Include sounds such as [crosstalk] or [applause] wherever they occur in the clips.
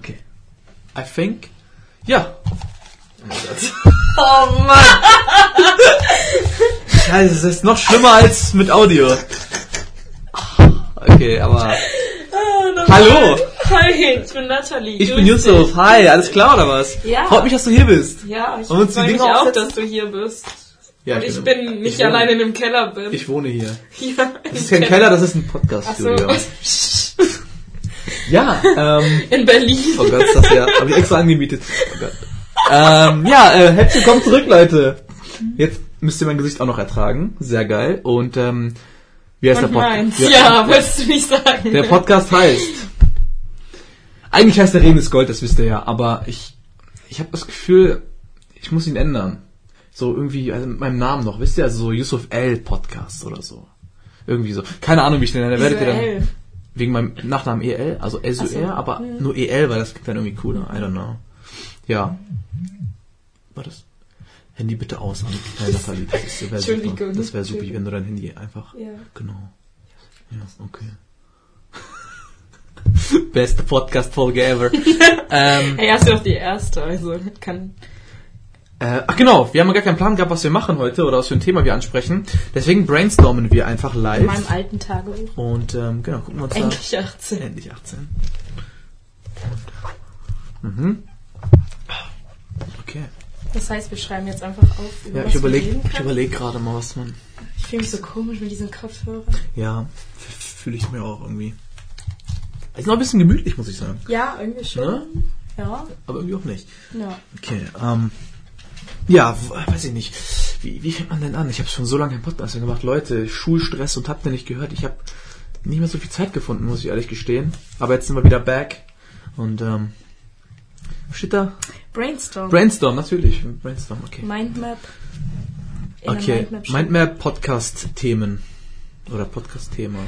Okay. I think. Ja. [laughs] Oh Mann! Scheiße, es ist noch schlimmer als mit Audio. Okay, aber. Hallo! Hi, ich bin Nathalie. Ich Grüß bin Yusuf. Hi, alles klar oder was? Ja. Freut mich, dass du hier bist. Ja, ich freue mich Dinge auch, aufsetzen? dass du hier bist. Ja, Und ich bin nicht ich allein in dem Keller bin. Ich wohne hier. [laughs] ja, Das ist kein Keller, das ist ein. Podcast-Studio. [laughs] Ja, ähm. [laughs] In Berlin. Oh Gott, ist das ja. Hab ich extra angemietet. Oh Gott. Ähm, ja, äh, herzlich willkommen zurück, Leute. Jetzt müsst ihr mein Gesicht auch noch ertragen. Sehr geil. Und ähm, wie heißt Und der. Podcast? Ja, wolltest du nicht sagen. Der Podcast heißt. Eigentlich heißt der Reden ist Gold, das wisst ihr ja, aber ich, ich habe das Gefühl, ich muss ihn ändern. So irgendwie, also mit meinem Namen noch, wisst ihr, also so Yusuf L. Podcast oder so. Irgendwie so. Keine Ahnung, wie ich den nenne. Werdet ihr dann. Wegen meinem Nachnamen EL, also SUR, so, aber hm. nur EL, weil das klingt dann irgendwie cooler. I don't know. Ja. War das? Handy bitte aus an äh, Nathalie. Das wäre super. Das wäre super, wenn du dein Handy einfach. Ja. Genau. Ja, okay. [laughs] Beste Podcast-Folge ever. [laughs] ähm, Hey, du auch die erste, also kann. Äh, ach genau, wir haben ja gar keinen Plan gehabt, was wir machen heute oder was für ein Thema wir ansprechen. Deswegen brainstormen wir einfach In live. meinem alten Tagebuch. Und ähm, genau, gucken wir uns Endlich 18. da. Endlich 18. Mhm. Okay. Das heißt, wir schreiben jetzt einfach auf, über Ja, was ich überlege überleg gerade mal, was man. Ich fühle mich so komisch mit diesen Kopfhörern. Ja, fühle ich mir auch irgendwie. Ist noch ein bisschen gemütlich, muss ich sagen. Ja, irgendwie schon. Ne? Ja, Aber irgendwie auch nicht. ja. Okay, ähm. Ja, weiß ich nicht. Wie, wie fängt man denn an? Ich habe schon so lange keinen Podcast mehr gemacht. Leute, Schulstress und habt ihr nicht gehört. Ich habe nicht mehr so viel Zeit gefunden, muss ich ehrlich gestehen. Aber jetzt sind wir wieder back. Und, ähm. Was steht da? Brainstorm. Brainstorm, natürlich. Brainstorm, okay. Mindmap. In Okay, Mindmap steht- Mindmap Podcast-Themen. Oder Podcast-Thema.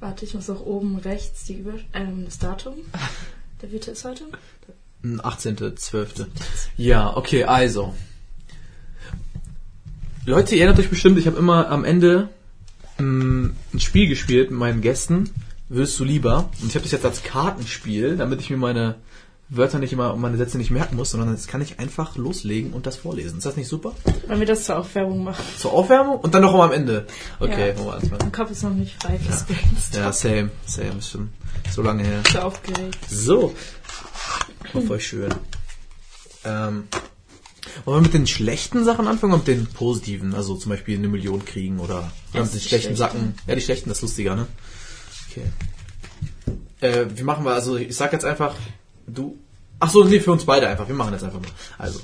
Warte, ich muss auch oben rechts die Über ähm, das Datum. [laughs] Der Witte ist heute. Hm, 18.12. Ja, okay, also. Leute, ihr erinnert euch bestimmt, ich habe immer am Ende mh, ein Spiel gespielt mit meinen Gästen. Würdest du lieber? Und ich habe das jetzt als Kartenspiel, damit ich mir meine Wörter nicht immer und meine Sätze nicht merken muss, sondern jetzt kann ich einfach loslegen und das vorlesen. Ist das nicht super? Wollen wir das zur Aufwärmung machen? Zur Aufwärmung und dann noch mal am Ende. Okay, Ja. wollen wir alles Mein. Kopf ist noch nicht frei fürs Brainstorm. Ja, same, same, ist schon so lange her. So aufgeregt. So. War voll schön. Ähm, wollen wir mit den schlechten Sachen anfangen oder mit den positiven? Also zum Beispiel eine Million kriegen oder, oder mit den die schlechten schlechten. Sachen. Ja, die schlechten, das ist lustiger, ne? Okay. Äh, wie machen wir, also ich sag jetzt einfach, du. Ach so, nee, für uns beide einfach. Wir machen jetzt einfach mal. Also,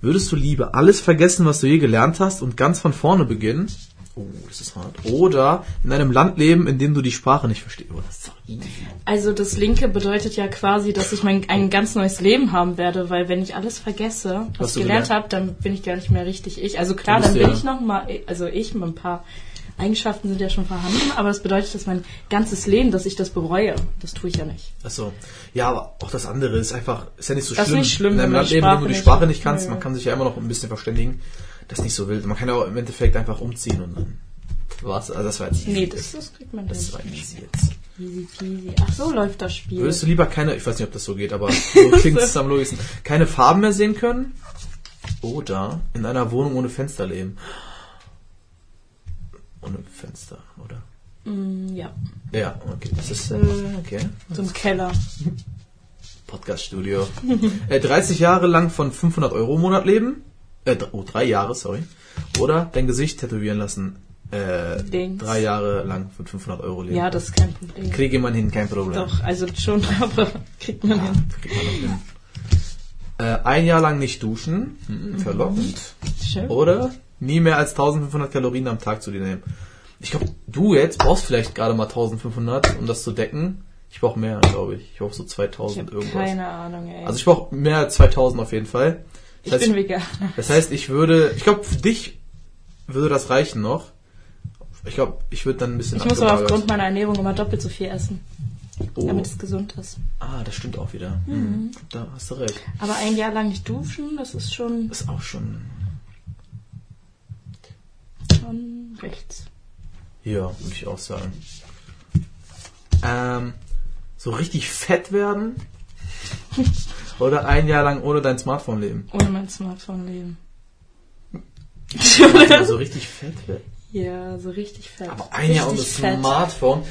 würdest du lieber alles vergessen, was du je gelernt hast und ganz von vorne beginnen? Oh, das ist hart. Oder in einem Land leben, in dem du die Sprache nicht verstehst. Oh, das ist. Also das Linke bedeutet ja quasi, dass ich mein, ein ganz neues Leben haben werde, weil wenn ich alles vergesse, was, Was ich gelernt gelernt- habe, dann bin ich gar nicht mehr richtig ich. Also klar, dann bin ja- ich noch mal, also ich mit ein paar Eigenschaften sind ja schon vorhanden, aber das bedeutet, dass mein ganzes Leben, dass ich das bereue. Das tue ich ja nicht. Achso. Ja, aber auch das andere ist einfach, ist ja nicht so Das ist schlimm. nicht schlimm, in einem wenn Land leben, in dem Sprache du die Sprache nicht kannst, Ja, man kann sich ja immer noch ein bisschen verständigen. Das ist nicht so wild. Man kann ja auch im Endeffekt einfach umziehen und dann war's. Also das war jetzt Nee, das, das kriegt man das nicht. war easy jetzt. Easy peasy. Ach so läuft das Spiel. Würdest du lieber keine, ich weiß nicht, ob das so geht, aber so [laughs] klingt es am logischsten, keine Farben mehr sehen können? Oder in einer Wohnung ohne Fenster leben? Ohne Fenster, oder? Mm, ja, Ja, okay. Das ist, äh, okay. so im Keller. Podcast-Studio. äh, 30 Jahre lang von 500 Euro im Monat leben. Äh, oh, drei Jahre, sorry. Oder dein Gesicht tätowieren lassen. Äh, Dings. drei Jahre lang von 500 Euro leben. Ja, das ist kein Problem. Kriege man hin, kein Problem. Doch, also schon, [laughs] aber kriegt man hin. Kriegt man hin. Äh, ein Jahr lang nicht duschen. Hm, verlockend. Schön. Oder nie mehr als 1500 Kalorien am Tag zu dir nehmen. Ich glaube, du jetzt brauchst vielleicht gerade mal 1500, um das zu decken. Ich brauche mehr, glaube ich. Ich brauche so Ich 2000 habe irgendwas. keine Ahnung, ey. Also ich brauche mehr als 2000 auf jeden Fall. Ich Das heißt, bin Veganer. Das heißt, ich würde, ich glaube, für dich würde das reichen noch. Ich glaube, ich würde dann ein bisschen Ich muss aber aufgrund meiner Ernährung immer doppelt so viel essen, oh. damit es gesund ist. Ah, das stimmt auch wieder. Mhm. Da hast du recht. Aber ein Jahr lang nicht duschen, das ist schon, Das ist auch schon. schon rechts. Ja, würde ich auch sagen. Ähm, so richtig fett werden Oder ein Jahr lang ohne dein Smartphone leben. Ohne mein Smartphone leben. Also so richtig fett wird. ja, so richtig fett. Aber ein Jahr ohne. Smartphone.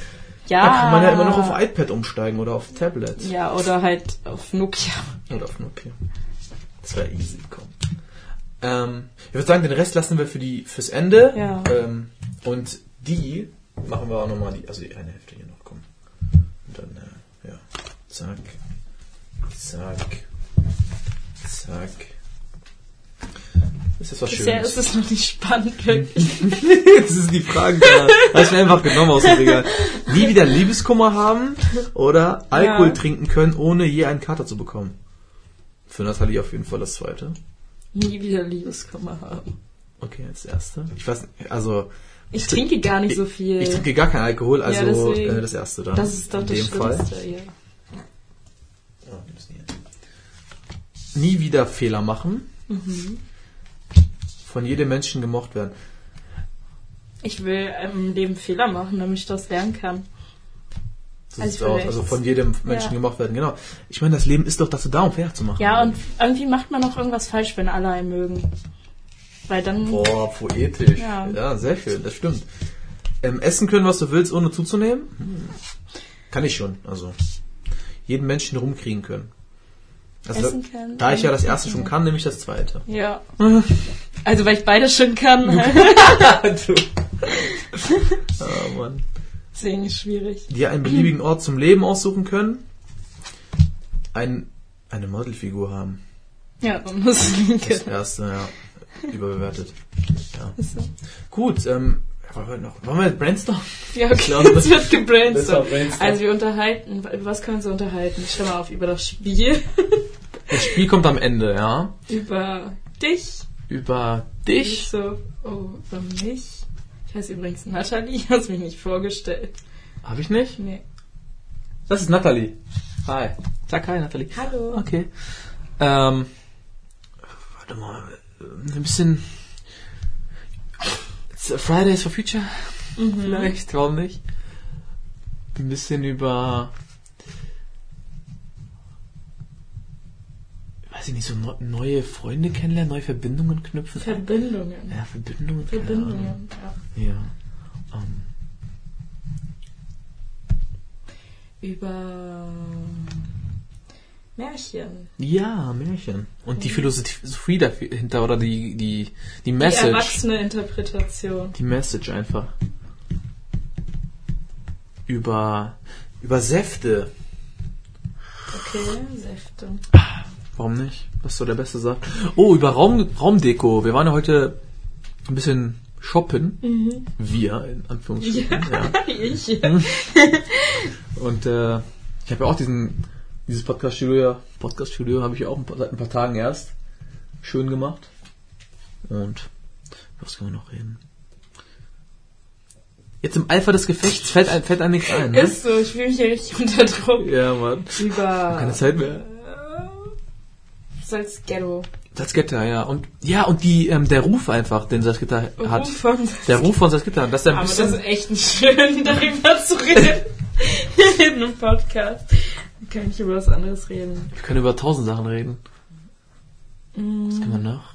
Ja. Da kann man ja immer noch auf iPad umsteigen oder auf Tablet. Ja, oder halt auf Nokia. Oder auf Nokia. Das wäre easy, komm. Ähm, ich würde sagen, den Rest lassen wir für die fürs Ende. Ja. Ähm, und die machen wir auch nochmal die, also die eine Hälfte hier noch, komm. Und dann, äh, ja. Zack. Zack. Zack. Ist das was Bisher Schönes? ist es noch nicht spannend, wirklich. [laughs] das ist die Frage. Hast du mir einfach genommen aus dem Regal. Nie wieder Liebeskummer haben oder Alkohol Ja. trinken können, ohne je einen Kater zu bekommen. Für Nathalie auf jeden Fall das zweite. Nie wieder Liebeskummer haben. Okay, das erste. Ich weiß nicht, also Ich trinke gar nicht so viel. ich trinke gar keinen Alkohol, also deswegen. äh, das erste dann. das ist doch das dem Fall. Schlimmste, ja. Nie wieder Fehler machen. Mhm. Von jedem Menschen gemocht werden. Ich will im Leben Fehler machen, damit ich das lernen kann. So Also aus. Also von jedem Menschen Ja. gemocht werden, genau. Ich meine, das Leben ist doch dazu da, um Fehler zu machen. Ja, und irgendwie macht man auch irgendwas falsch, wenn alle einen mögen. Weil dann. Boah, poetisch. Ja. Ja, sehr schön, das stimmt. Ähm, essen können, was du willst, ohne zuzunehmen? Hm. Kann ich schon, also. Jeden Menschen rumkriegen können. Also, Essen können, da ich ja das erste schon kann, nehme ich das zweite. Ja. [laughs] Also, weil ich beide schon kann. du. [laughs] oh, [laughs] Mann. Deswegen ist schwierig. Dir einen beliebigen Ort zum Leben aussuchen können. Ein, eine Modelfigur haben. Ja, dann muss es Das erste, ja. Überbewertet. Ja. So. Gut, ähm, wollen wir noch, wollen wir brainstormen? [laughs] Ja, okay, glaube, jetzt wird [laughs] gebrainstormt. brainstormt. Also wir unterhalten, über was können wir uns unterhalten? Ich schau mal auf über das Spiel, [laughs] Das Spiel kommt am Ende, ja. über dich, Über ich dich. so, oh, über mich. Ich heiße übrigens Nathalie, hast mich nicht vorgestellt. Habe ich nicht? Nee. Das ist Nathalie. Hi. Sag hi, Nathalie. Hallo. Okay. Ähm, warte mal. Ein bisschen. Fridays for Future? Vielleicht, warum nicht? Ein bisschen über. Weiß ich nicht, so neu- neue Freunde kennenlernen, neue Verbindungen knüpfen. Verbindungen. ja, Verbindungen. Verbindungen, ja. Ja. Ähm, Über Märchen. ja, Märchen. Und die Philosophie dahinter oder die, die, die Die Message. erwachsene Interpretation. Die Message einfach. Über, über Säfte. Okay, Säfte. Warum nicht? Was ist so der beste Saft? Oh, über Raum, Raumdeko. Wir waren ja heute ein bisschen shoppen. Wir, in Anführungsstrichen. [laughs] Ja. ich. Und äh, ich habe ja auch diesen, dieses Podcast-Studio, ja, Podcast-Studio habe ich ja auch ein paar, seit ein paar Tagen erst schön gemacht. Und was können wir noch reden? Jetzt im Eifer des Gefechts fällt, ein, fällt einem nichts ein. Ne? Ist so, ich fühle mich hier richtig unter Druck. Ja, Mann. Über Keine Zeit mehr. Salzghetto. Salzgitter, ja. Und ja, und die, ähm, der Ruf einfach, den Salzgitter hat. Ruf von Der Ruf von Salzgitter, dass er ein Aber das bisschen. ist echt nicht schön, [laughs] darüber zu reden. [laughs] In einem Podcast. Können nicht über was anderes reden. Wir können über tausend Sachen reden. Mm. Was kann man noch?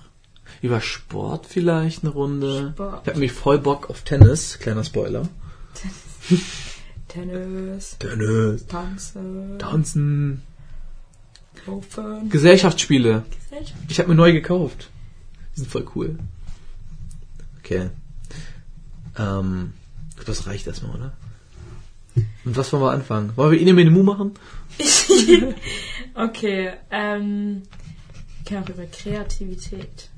Über Sport vielleicht eine Runde. Sport. Ich habe mich voll Bock auf Tennis, kleiner Spoiler. [laughs] Tennis, Tennis. Tanzen, Tanzen. Laufen, Gesellschaftsspiele. Gesellschaft. Ich habe mir neu gekauft. Die sind voll cool. Okay. Ähm, das reicht erstmal, oder? Und was wollen wir anfangen? Wollen wir Ine Mu machen? [laughs] Okay, ähm, wir können auch über Kreativität.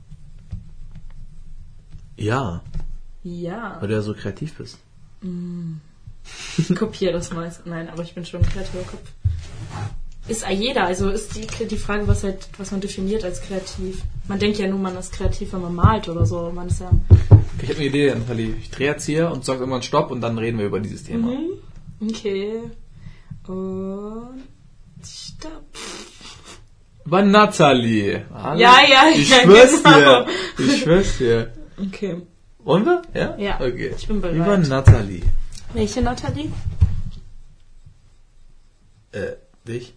Ja, Ja, weil du ja so kreativ bist. ich kopiere das meist. Nein, aber ich bin schon ein kreativer Kopf. Ist jeder, also ist die, die Frage, was halt, was man definiert als kreativ. Man denkt ja nur, man ist kreativ, wenn man malt oder so. Man ist ja. Ich habe eine Idee, Nathalie. Ich drehe jetzt hier und sage irgendwann Stopp und dann reden wir über dieses Thema. Mhm. Okay. Und stopp. Über Nathalie. Alles- Ja, ja, Ich ja, schwör's genau. dir. Ich [laughs] schwör's dir. Okay. Wollen wir? Ja? Ja, Okay. ich bin bereit. Über Nathalie. Welche Nathalie? Äh, dich?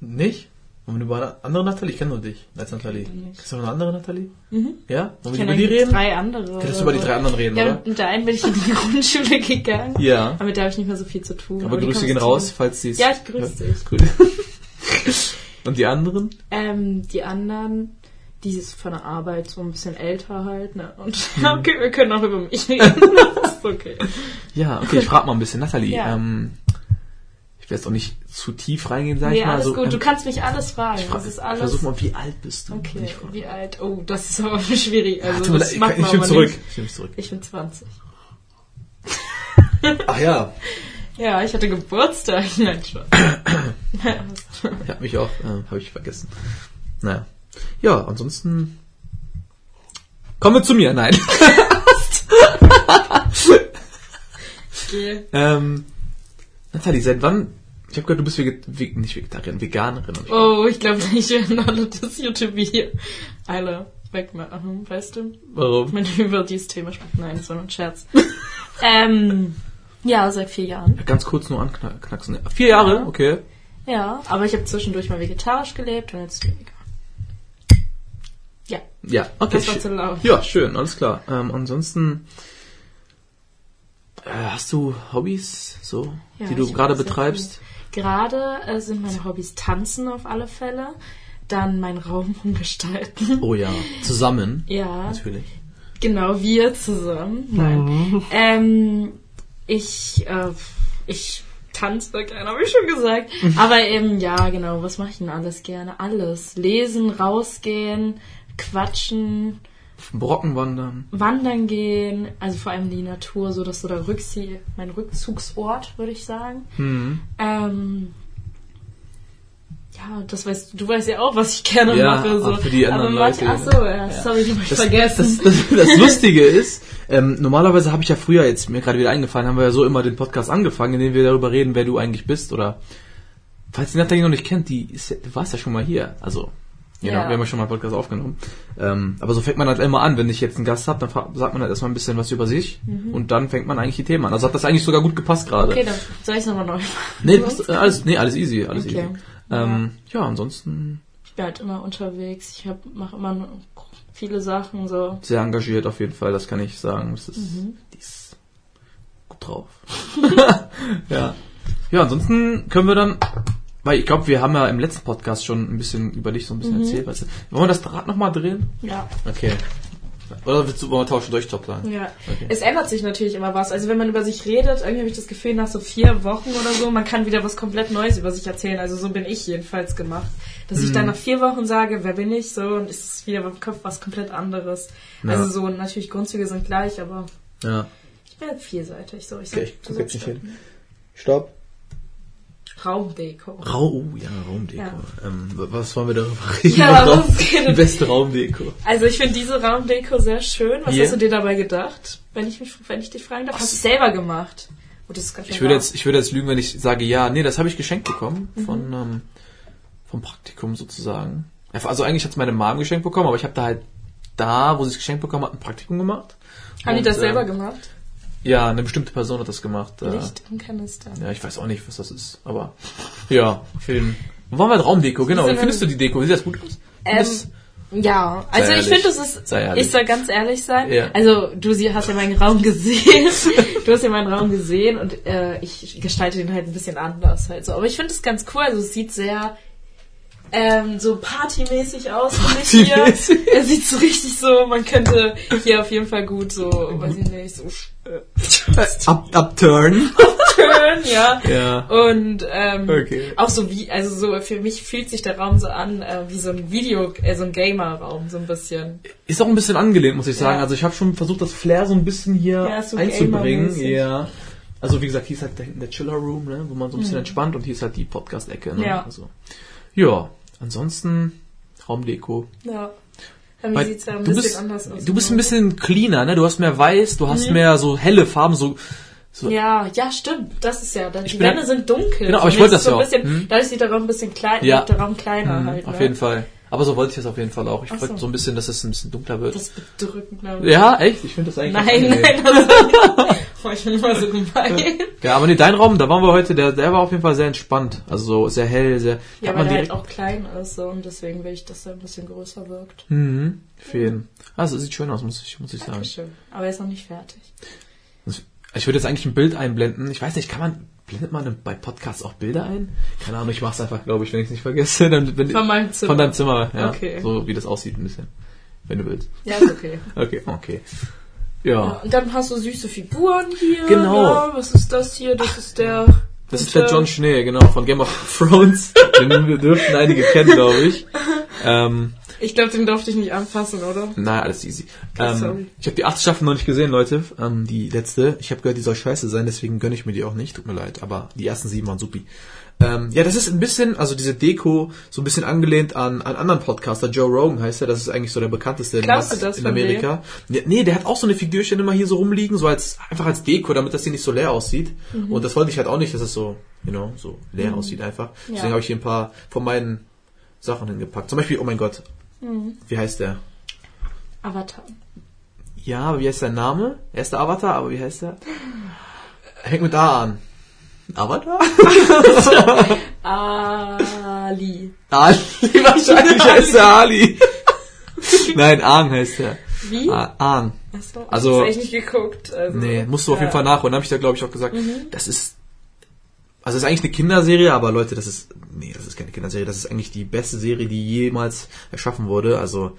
Nicht? Wollen wir über eine andere Nathalie? Ich kenne nur dich als Nathalie. Nicht. Ist noch eine andere Nathalie? Mhm. Ja? Wollen wir über die reden? drei andere. Könntest du über die drei anderen reden, ja, oder? mit der einen bin ich in die [laughs] Grundschule gegangen. Ja. Aber mit der habe ich nicht mehr so viel zu tun. Aber die Grüße gehen du- raus, falls sie es. Ja, ich grüße dich. Grüße. [laughs] Und die anderen? Ähm, die anderen, die ist von der Arbeit so ein bisschen älter halt, ne? Und Mhm. [laughs] okay, wir können auch über mich reden. das ist okay. Ja, okay, ich frage mal ein bisschen. Nathalie, Ja. ähm, ich will jetzt auch nicht zu tief reingehen, sag Nee, ich mal. alles so, gut, du ähm, kannst mich alles fragen. ich frag, das ist alles. Versuch mal, wie alt bist du? Okay, ich frage. wie alt? Oh, das ist aber [laughs] schwierig. Also, mir das leid, macht ich, ich zurück. nicht. Ich nehme zurück. Ich bin 20. [laughs] Ach ja, Ja, ich hatte Geburtstag. [laughs] Nein, schon. ich habe mich auch, äh, habe ich vergessen. Naja. Ja, ansonsten kommen wir zu mir. Nein. okay. ähm, Nathalie, seit wann? Ich habe gehört, du bist Veget Ve nicht Vegetarierin, Veganerin. ich Oh, ich glaube [laughs] nicht, werden alle das YouTube hier alle wegmachen, weißt du? Warum? Wenn wir [laughs] über dieses Thema sprechen. Nein, das war nur ein Scherz. [laughs] ähm, ja, seit vier Jahren. Ganz kurz nur anknacksen. Vier Jahre? Okay. Ja, aber ich habe zwischendurch mal vegetarisch gelebt und jetzt vegan. Ja, Ja, okay. das war zu laut. Ja, schön, alles klar. Ähm, ansonsten hast du Hobbys, so, Ja, die du gerade betreibst? Gerade äh, sind meine Hobbys Tanzen auf alle Fälle, dann mein Raum [laughs] umgestalten. Oh ja, zusammen. Ja, Natürlich. genau, wir zusammen. Nein. Ähm, ich, äh, ich tanze gerne, habe ich schon gesagt. [laughs] Aber eben, ja, genau, was mache ich denn alles gerne? Alles. Lesen, rausgehen, quatschen, Brocken wandern. wandern gehen, also vor allem die Natur, so dass so der Rückzie mein Rückzugsort, würde ich sagen. Mhm. Ähm, ja, das weißt du, weißt ja auch, was ich gerne Ja, mache. So. für die anderen Aber manche, Leute, ach so, ja, ja. sorry, die hab ich Das, vergessen. das, das, das Lustige ist, ähm, normalerweise habe ich ja früher, jetzt mir gerade wieder eingefallen, haben wir ja so immer den Podcast angefangen, in dem wir darüber reden, wer du eigentlich bist oder falls die Nathalie noch nicht kennt, die ist, du warst ja schon mal hier, also genau, Ja. wir haben ja schon mal einen Podcast aufgenommen. Ähm, aber so fängt man halt immer an, wenn ich jetzt einen Gast habe, dann sagt man halt erstmal ein bisschen was über sich und dann fängt man eigentlich die Themen an. Also hat das eigentlich sogar gut gepasst gerade. Mhm. Okay, dann soll ich es nochmal neu machen. Nee, passt, äh, alles, nee, alles easy, alles Okay. easy. Ähm, ja, ansonsten Ich bin halt immer unterwegs. Ich mache immer viele Sachen so. sehr engagiert auf jeden Fall, das kann ich sagen. Das ist, Mhm. die ist gut drauf. [laughs] ja. Ja, ansonsten können wir dann, weil ich glaube, wir haben ja im letzten Podcast schon ein bisschen über dich so ein bisschen Mhm. erzählt. Weißt du. Wollen wir das Rad nochmal drehen? Ja. Okay. Oder willst du, wollen wir tauschen durch Top sagen? Ja. Okay. Es ändert sich natürlich immer was. Also wenn man über sich redet, irgendwie habe ich das Gefühl, nach so vier Wochen oder so, man kann wieder was komplett Neues über sich erzählen. Also so bin ich jedenfalls gemacht. Dass ich Mhm. dann nach vier Wochen sage, wer bin ich so und ist es wieder im Kopf was komplett anderes. Ja. Also so natürlich Grundzüge sind gleich, aber Ja. ich bin vielseitig. So, ich Okay, ich sag- guck jetzt nicht hin. Stopp. Raumdeko. Rau, oh, ja, Raumdeko. Ja. Ähm, was wollen wir darüber reden? Ja, Raum, die beste Raumdeko. Also ich finde diese Raumdeko sehr schön. Was Hier? hast du dir dabei gedacht? Wenn ich mich, wenn ich dich fragen darf, hast du es selber gemacht? Oh, das ist ganz Ich würde jetzt, ich würde jetzt lügen, wenn ich sage, ja, nee, das habe ich geschenkt bekommen Mhm. von ähm, vom Praktikum sozusagen. Also eigentlich hat es meine Mom geschenkt bekommen, aber ich habe da halt da, wo sie es geschenkt bekommen hat, ein Praktikum gemacht. Haben die das äh, selber gemacht? Ja, eine bestimmte Person hat das gemacht. Äh, Licht im Kanister. ja, ich weiß auch nicht, was das ist, aber ja, Film. Wo waren wir Raumdeko? Genau. Wie findest du die Deko? Sieht das gut aus? Ähm, Das- ja, also Sei ich finde, es ist, Sei ich soll ganz ehrlich sein. Ja. Also du sie- hast ja meinen Raum gesehen, [laughs] du hast ja meinen Raum gesehen und äh, ich gestalte den halt ein bisschen anders halt so. Aber ich finde es ganz cool, also es sieht sehr ähm, so partymäßig aus, ich hier. Partymäßig? Er sieht so richtig so, man könnte hier auf jeden Fall gut so, weiß ich nicht, so äh, Up, upturn. turn, ja. ja. Und ähm, Okay. auch so wie, also so für mich fühlt sich der Raum so an äh, wie so ein Video, äh, so ein Gamer-Raum, so ein bisschen. Ist auch ein bisschen angelehnt, muss ich sagen. Ja. Also ich habe schon versucht, das Flair so ein bisschen hier Ja, so einzubringen. Ja. Also wie gesagt, hier ist halt da hinten der Chiller Room, ne, wo man so ein bisschen entspannt und hier ist halt die Podcast-Ecke. Ne? Mhm. Ja. Also, ja, ansonsten Raumdeko. Ja. Bei mir sieht's ja ein du bisschen bist, anders aus. Du bist ein bisschen cleaner, ne? Du hast mehr weiß, du hast Mhm. mehr so helle Farben, so, so Ja, ja, stimmt. Das ist ja. Die Wände sind dunkel. Genau, aber ich wollte das so ja auch. bisschen, Hm? Dadurch sieht der Raum ein bisschen klein, Ja. der Raum kleiner Mhm, halt. auf ne? jeden Fall. Aber so wollte ich es auf jeden Fall auch. Ich Ach wollte so. so ein bisschen, dass es ein bisschen dunkler wird. Das ist bedrückend. glaub ich. ja, echt? Ich finde das eigentlich Nein, nein, das [laughs] ich bin immer so gemein. Ja, aber nee, dein Raum, da waren wir heute, der, der war auf jeden Fall sehr entspannt. Also so sehr hell, sehr. Ja, weil man der halt auch klein ist so und deswegen will ich, dass er ein bisschen größer wirkt. Mhm. Für jeden. Also sieht schön aus, muss ich, muss ich sagen. Dankeschön. Aber er ist noch nicht fertig. Ich würde jetzt eigentlich ein Bild einblenden. Ich weiß nicht, kann man, blendet man bei Podcasts auch Bilder ein? Keine Ahnung, ich mach's einfach, glaube ich, wenn ich es nicht vergesse. [laughs] Dann, wenn, Von meinem Zimmer. Von deinem Zimmer, ja. Okay. So wie das aussieht ein bisschen. Wenn du willst. Ja, ist okay. [laughs] Okay, okay. Ja, und dann hast du süße Figuren hier. Genau. Ja, was ist das hier? Das ist der. Das ist der John Schnee, genau, von Game of Thrones. [laughs] Den wir dürften einige kennen, glaube ich. Ähm, Ich glaube, den durfte ich nicht anfassen, oder? naja, alles easy. Ähm, ich habe die achte Staffel noch nicht gesehen, Leute. Ähm, die letzte. Ich habe gehört, die soll scheiße sein, deswegen gönne ich mir die auch nicht. Tut mir leid, aber die ersten sieben waren supi. Ähm, ja, das ist ein bisschen, also diese Deko, so ein bisschen angelehnt an einen anderen Podcaster, Joe Rogan heißt er, das ist eigentlich so der bekannteste in, in Amerika. Nee, nee, der hat auch so eine Figürchen immer hier so rumliegen, so als einfach als Deko, damit das hier nicht so leer aussieht. Mhm. Und das wollte ich halt auch nicht, dass es so, you know, so leer aussieht einfach. Deswegen Ja. habe ich hier ein paar von meinen Sachen hingepackt. Zum Beispiel, oh mein Gott, Mhm. wie heißt der? Avatar. Ja, aber wie heißt sein Name? Er ist der Avatar, aber wie heißt er? Hängt mit A an. Avatar? [laughs] Ali. Ali, wahrscheinlich [laughs] heißt er Ali. Nein, Aang heißt er. Wie? A- Aang. Achso, Also- also, ich echt nicht geguckt. Also, Nee, musst du auf ja. jeden Fall nachholen. habe ich da, glaube ich, auch gesagt. Das ist, also das ist eigentlich eine Kinderserie, aber Leute, das ist, nee, das ist keine Kinderserie. Das ist eigentlich die beste Serie, die jemals erschaffen wurde. Also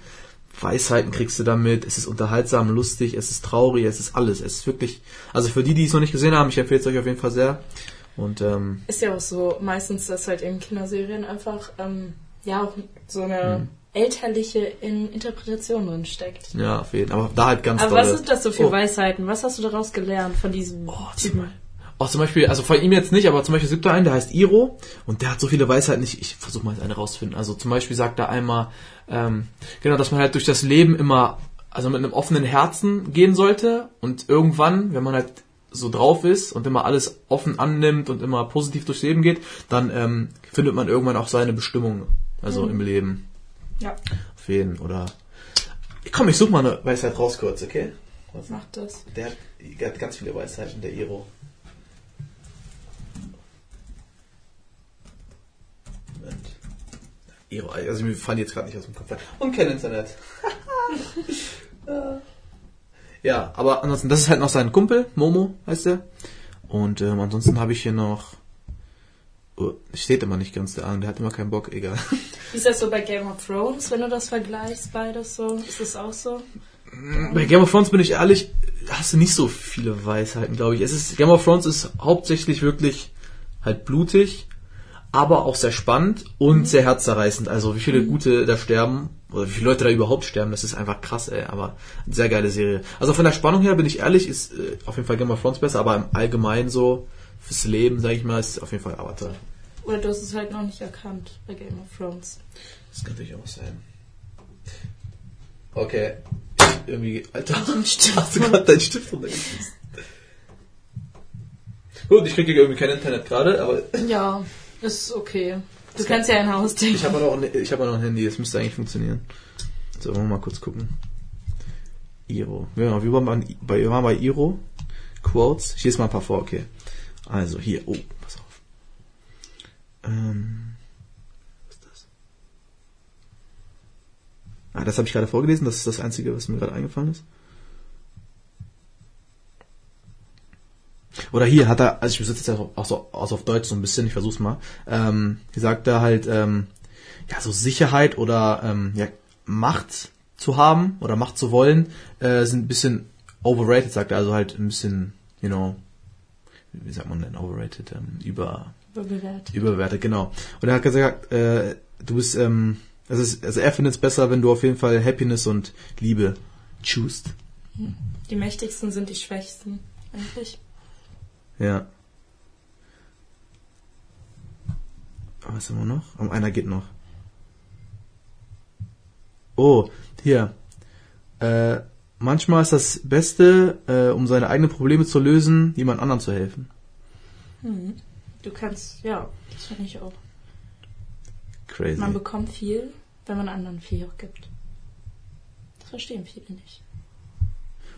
Weisheiten kriegst du damit. Es ist unterhaltsam, lustig, es ist traurig, es ist alles. Es ist wirklich, also für die, die es noch nicht gesehen haben, ich empfehle es euch auf jeden Fall sehr. Und ähm, Ist ja auch so, meistens, dass halt in Kinderserien einfach, ähm, ja, auch so eine Mhm. elterliche in Interpretation drin steckt. ja, auf jeden Fall. Aber da halt ganz Aber dolle- was sind das so für Oh. Weisheiten? Was hast du daraus gelernt von diesem Oh, zum Typen? Beispiel, oh, zum Beispiel, also von ihm jetzt nicht, aber zum Beispiel es gibt da einen, der heißt Iro und der hat so viele Weisheiten. Ich, ich versuche mal jetzt eine rauszufinden. Also zum Beispiel sagt er einmal, ähm, genau, dass man halt durch das Leben immer, also mit einem offenen Herzen gehen sollte und irgendwann, wenn man halt so drauf ist und immer alles offen annimmt und immer positiv durchs Leben geht, dann ähm, findet man irgendwann auch seine Bestimmung, also im Leben. Ja, Auf jeden, oder... Komm, ich suche mal eine Weisheit raus kurz, okay? mach das. Der hat, der hat ganz viele Weisheiten, der Iro. Moment. Iro, also mir fallen die jetzt gerade nicht aus dem Kopf. Und kein Internet. [laughs] [laughs] ja, aber ansonsten, das ist halt noch sein Kumpel, Momo heißt er. Und ähm, ansonsten habe ich hier noch. Oh, steht immer nicht ganz der Arm, der hat immer keinen Bock, egal. Wie [laughs] ist das so bei Game of Thrones, wenn du das vergleichst, beides so? Ist das auch so? Bei Game of Thrones bin ich ehrlich, hast du nicht so viele Weisheiten, glaube ich. Es ist, Game of Thrones ist hauptsächlich wirklich halt blutig, aber auch sehr spannend und sehr herzzerreißend. Also wie viele gute da sterben, oder wie viele Leute da überhaupt sterben, das ist einfach krass, ey. Aber eine sehr geile Serie. Also von der Spannung her bin ich ehrlich, ist äh, auf jeden Fall Game of Thrones besser, aber im Allgemeinen so, fürs Leben, sage ich mal, ist auf jeden Fall Avatar. Oder du hast es halt noch nicht erkannt bei Game of Thrones. Das kann natürlich auch sein. Okay. Irgendwie, Alter, [laughs] hast du gerade deinen Stift runtergeschmissen? Gut, ich kriege irgendwie kein Internet gerade, aber Ja, ist okay. Du kannst ja ein Haus denken. ich habe noch, ich hab noch ein Handy, das müsste eigentlich funktionieren. So, wollen wir mal kurz gucken. Iro. Ja, wir waren bei, bei, wir waren bei Iro. Quotes. Ich lese mal ein paar vor, okay. Also, hier. Oh, pass auf. Ähm, was ist das? Ah, das habe ich gerade vorgelesen. Das ist das Einzige, was mir gerade eingefallen ist. Oder hier hat er, also ich besitze jetzt auch so aus auf Deutsch so ein bisschen, ich versuch's mal. Ähm, hier sagt er halt, ähm, ja, so Sicherheit oder ähm, ja, Macht zu haben oder Macht zu wollen, äh, sind ein bisschen overrated, sagt er, also halt ein bisschen, you know, wie sagt man denn overrated, ähm, über Überbewertet. überbewertet, genau. Und er hat gesagt, äh, du bist, ähm, also, es, also er findet es besser, wenn du auf jeden Fall Happiness und Liebe choosst. Die mächtigsten sind die schwächsten, eigentlich. Ja. Aber Was haben wir noch? Um, einer geht noch. Oh, hier. Äh, manchmal ist das Beste, äh, um seine eigenen Probleme zu lösen, jemand anderem zu helfen. Mhm. Du kannst, ja, das finde ich auch. Crazy. Man bekommt viel, wenn man anderen viel auch gibt. Das verstehen viele nicht.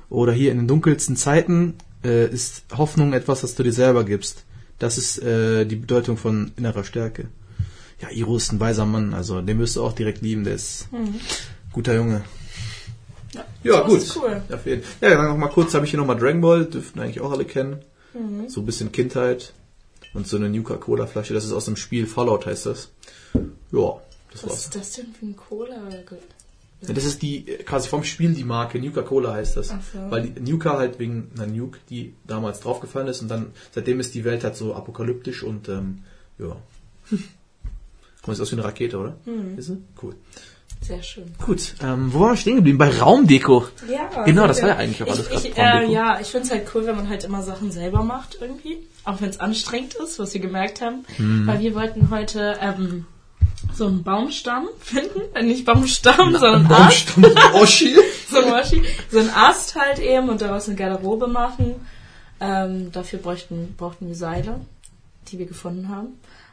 Oder hier in den dunkelsten Zeiten äh, ist Hoffnung etwas, das du dir selber gibst. Das ist äh, die Bedeutung von innerer Stärke. Ja, Iro ist ein weiser Mann, also den wirst du auch direkt lieben, der ist guter Junge. Ja, Ja, gut. cool. Auf jeden. Ja, dann noch mal kurz habe ich hier nochmal Dragon Ball, dürften eigentlich auch alle kennen. So ein bisschen Kindheit. Und so eine Nuka-Cola-Flasche, das ist aus dem Spiel Fallout heißt das. Ja, das Was war's. ist das denn für ein Cola? Ja, das ist die, äh, quasi vom Spiel die Marke, Nuka-Cola heißt das. Ach so. Weil die Nuka halt wegen einer Nuke, die damals draufgefallen ist und dann, seitdem ist die Welt halt so apokalyptisch und, ähm, ja. Guck mal, sieht aus wie eine Rakete, oder? Mhm. Ist sie? Cool. Sehr schön. Gut, ähm, wo waren wir stehen geblieben? Bei Raumdeko. Ja. Genau, das war ja eigentlich auch alles ich, ich, äh, Ja, ich finde es halt cool, wenn man halt immer Sachen selber macht irgendwie. Auch wenn es anstrengend ist, was wir gemerkt haben. Hm. Weil wir wollten heute ähm, so einen Baumstamm finden. Äh, nicht Baumstamm, sondern Ast. [laughs] Oschi. so ein Washi, so ein Ast halt eben und daraus eine Garderobe machen. Ähm, dafür bräuchten, brauchten wir Seile, die wir gefunden haben.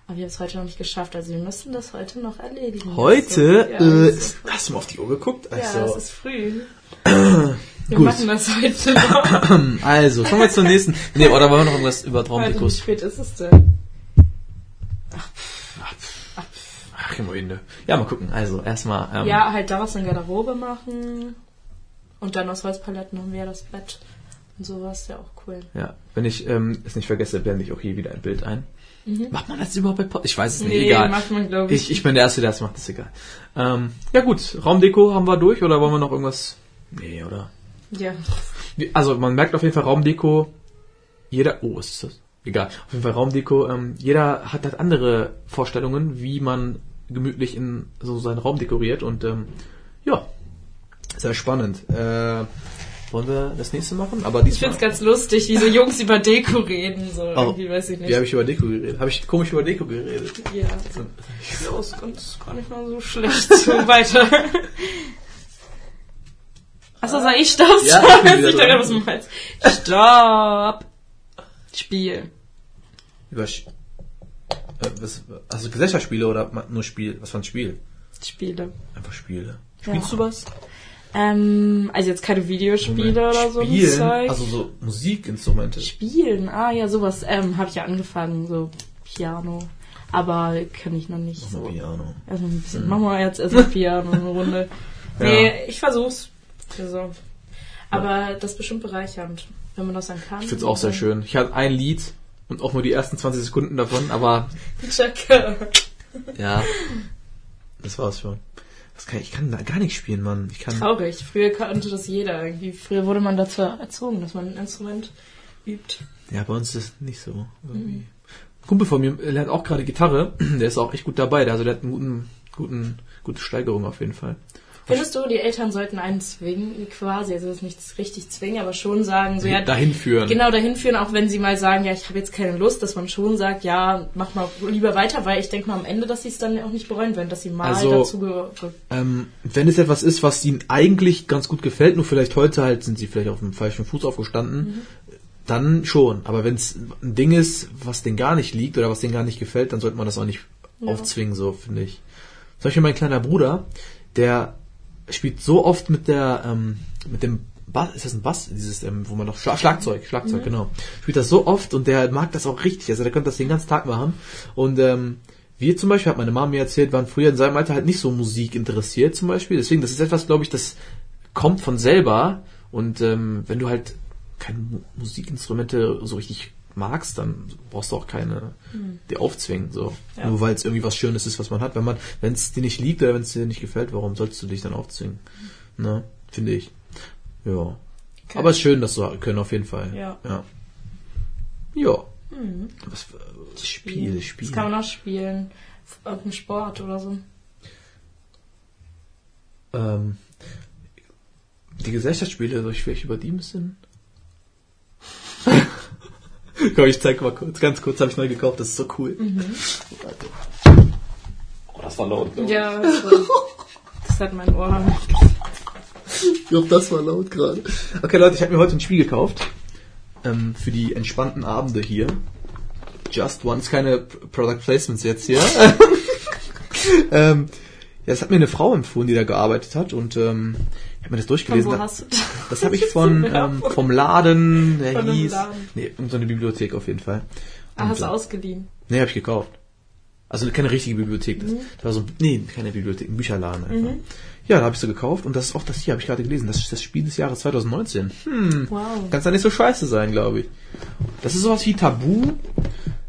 Aber wir haben es heute noch nicht geschafft, also wir müssen das heute noch erledigen. Heute, ja, äh, ist, hast du mal auf die Uhr geguckt? ja, Also, es ist früh. [clears throat] Wir Gut. machen das heute [clears throat] noch. also, kommen wir zum nächsten. Nee, oder wollen wir noch irgendwas über Heute, wie Traumdekos? spät ist es denn? Ach, im Ende. Ja, mal gucken. Also, erstmal, ähm, Ja, halt daraus eine Garderobe machen. Und dann aus Holzpaletten haben wir ja das Bett. Und sowas, ja auch cool. Ja, wenn ich ähm, es nicht vergesse, blende ich auch hier wieder ein Bild ein. Macht man das überhaupt bei Pod? Ich weiß es nicht, Nee, egal. macht man, glaube ich. Ich, ich bin der Erste, der das macht, ist egal. Ähm, ja gut, Raumdeko haben wir durch oder wollen wir noch irgendwas? Nee, oder? Ja. Also man merkt auf jeden Fall Raumdeko, jeder, oh, ist das? Egal, auf jeden Fall Raumdeko, ähm, jeder hat halt andere Vorstellungen, wie man gemütlich in so seinen Raum dekoriert und ähm, ja, sehr spannend. Äh, wollen wir das nächste machen? Aber Ich diesmal, find's ganz lustig, wie so [laughs] Jungs über Deko reden. So, Oh. irgendwie, weiß ich nicht. wie habe ich über Deko geredet? Habe ich komisch über Deko geredet? Ja. Ja, ist ganz gar nicht mal so schlecht. So [laughs] weiter. Achso, sag ich Stopp? Ja, ich bin ich dachte, was du meinst. Stopp. Spiel. Über was, also Gesellschaftsspiele oder nur Spiel? Was für ein Spiel? Spiele. Einfach Spiele. Ja. Spielst du was? Ähm, also jetzt keine Videospiele oder so. ein Spielen? Zeug. Also so Musikinstrumente. Spielen, ah ja, sowas. Ähm, habe ich ja angefangen, so Piano. Aber kann ich noch nicht Mach so. Piano. Erstmal ein bisschen. Machen wir jetzt erstmal Piano eine [laughs] Runde. Nee, ich versuch's. Also. Aber das ist bestimmt bereichernd, wenn man das dann kann. Ich find's auch sehr schön. Ich hatte ein Lied und auch nur die ersten 20 Sekunden davon, aber Chaka. ja, das war's schon. Was kann ich, kann da gar nicht spielen, Mann. Ich kann. Traurig. Früher konnte das jeder irgendwie. Früher wurde man dazu erzogen, dass man ein Instrument übt. Ja, bei uns ist es nicht so. Irgendwie. Ein Kumpel von mir lernt auch gerade Gitarre. [clears throat] Der ist auch echt gut dabei. Also der hat einen guten, guten, gute Steigerung auf jeden Fall. Findest du, die Eltern sollten einen zwingen, quasi, also das nicht richtig zwingen, aber schon sagen, so ja, Dahin führen. Genau, dahin führen, auch wenn sie mal sagen, ja, ich habe jetzt keine Lust, dass man schon sagt, ja, mach mal lieber weiter, weil ich denke mal am Ende, dass sie es dann auch nicht bereuen werden, dass sie mal Also, dazu Ähm, wenn es etwas ist, was ihnen eigentlich ganz gut gefällt, nur vielleicht heute halt sind sie vielleicht auf dem falschen Fuß aufgestanden, dann schon. Aber wenn es ein Ding ist, was denen gar nicht liegt oder was denen gar nicht gefällt, dann sollte man das auch nicht aufzwingen, so finde ich. Zum Beispiel mein kleiner Bruder, der spielt so oft mit der, ähm, mit dem Bass, ist das ein Bass? Dieses, ähm, wo man noch, Schla Schlagzeug, Schlagzeug, genau. Spielt das so oft und der mag das auch richtig, also der könnte das den ganzen Tag machen. Und, ähm, wir zum Beispiel, hat meine Mama mir erzählt, waren früher in seinem Alter halt nicht so Musik interessiert zum Beispiel. Deswegen, das ist etwas, glaube ich, das kommt von selber. Und ähm, wenn du halt keine Mu- Musikinstrumente so richtig magst, dann brauchst du auch keine, die aufzwingen. So. Ja. Nur weil es irgendwie was Schönes ist, was man hat. Wenn man, wenn es dir nicht liegt oder wenn es dir nicht gefällt, warum sollst du dich dann aufzwingen? Ne? Finde ich. Ja. Okay. Aber es ist schön, dass du können auf jeden Fall. Ja. Ja. Ja. Was, für- Spiel, Spiel. Das kann man auch spielen. Irgendein Sport oder so. Ähm, die Gesellschaftsspiele, soll ich vielleicht über die ein bisschen? [laughs] [laughs] Komm, ich zeig mal kurz. Ganz kurz habe ich neu gekauft, das ist so cool. Warte. Oh, das war laut. glaub ich. Ja, das, war- das hat mein Ohr. [laughs] Ich glaube, das war laut gerade. Okay, Leute, ich habe mir heute ein Spiel gekauft. Ähm, für die entspannten Abende hier. Just ist keine Product Placements jetzt hier. [laughs] ähm, ja, das hat mir eine Frau empfohlen, die da gearbeitet hat. Und ähm, habe mir das durchgelesen. Von wo hast du das? Das habe ich [laughs] von ähm, vom Laden, der Von hieß. Laden. Nee, so eine Bibliothek auf jeden Fall. Ah, hast du Und, äh, ausgeliehen. Nee, habe ich gekauft. Also keine richtige Bibliothek. Das, Mhm. das war so, nee, keine Bibliothek, ein Bücherladen einfach. Ja, da habe ich so gekauft und das ist auch das hier, habe ich gerade gelesen. Das ist das Spiel des Jahres 2019. Hm, Wow. kann da nicht so scheiße sein, glaube ich. Das ist sowas wie Tabu,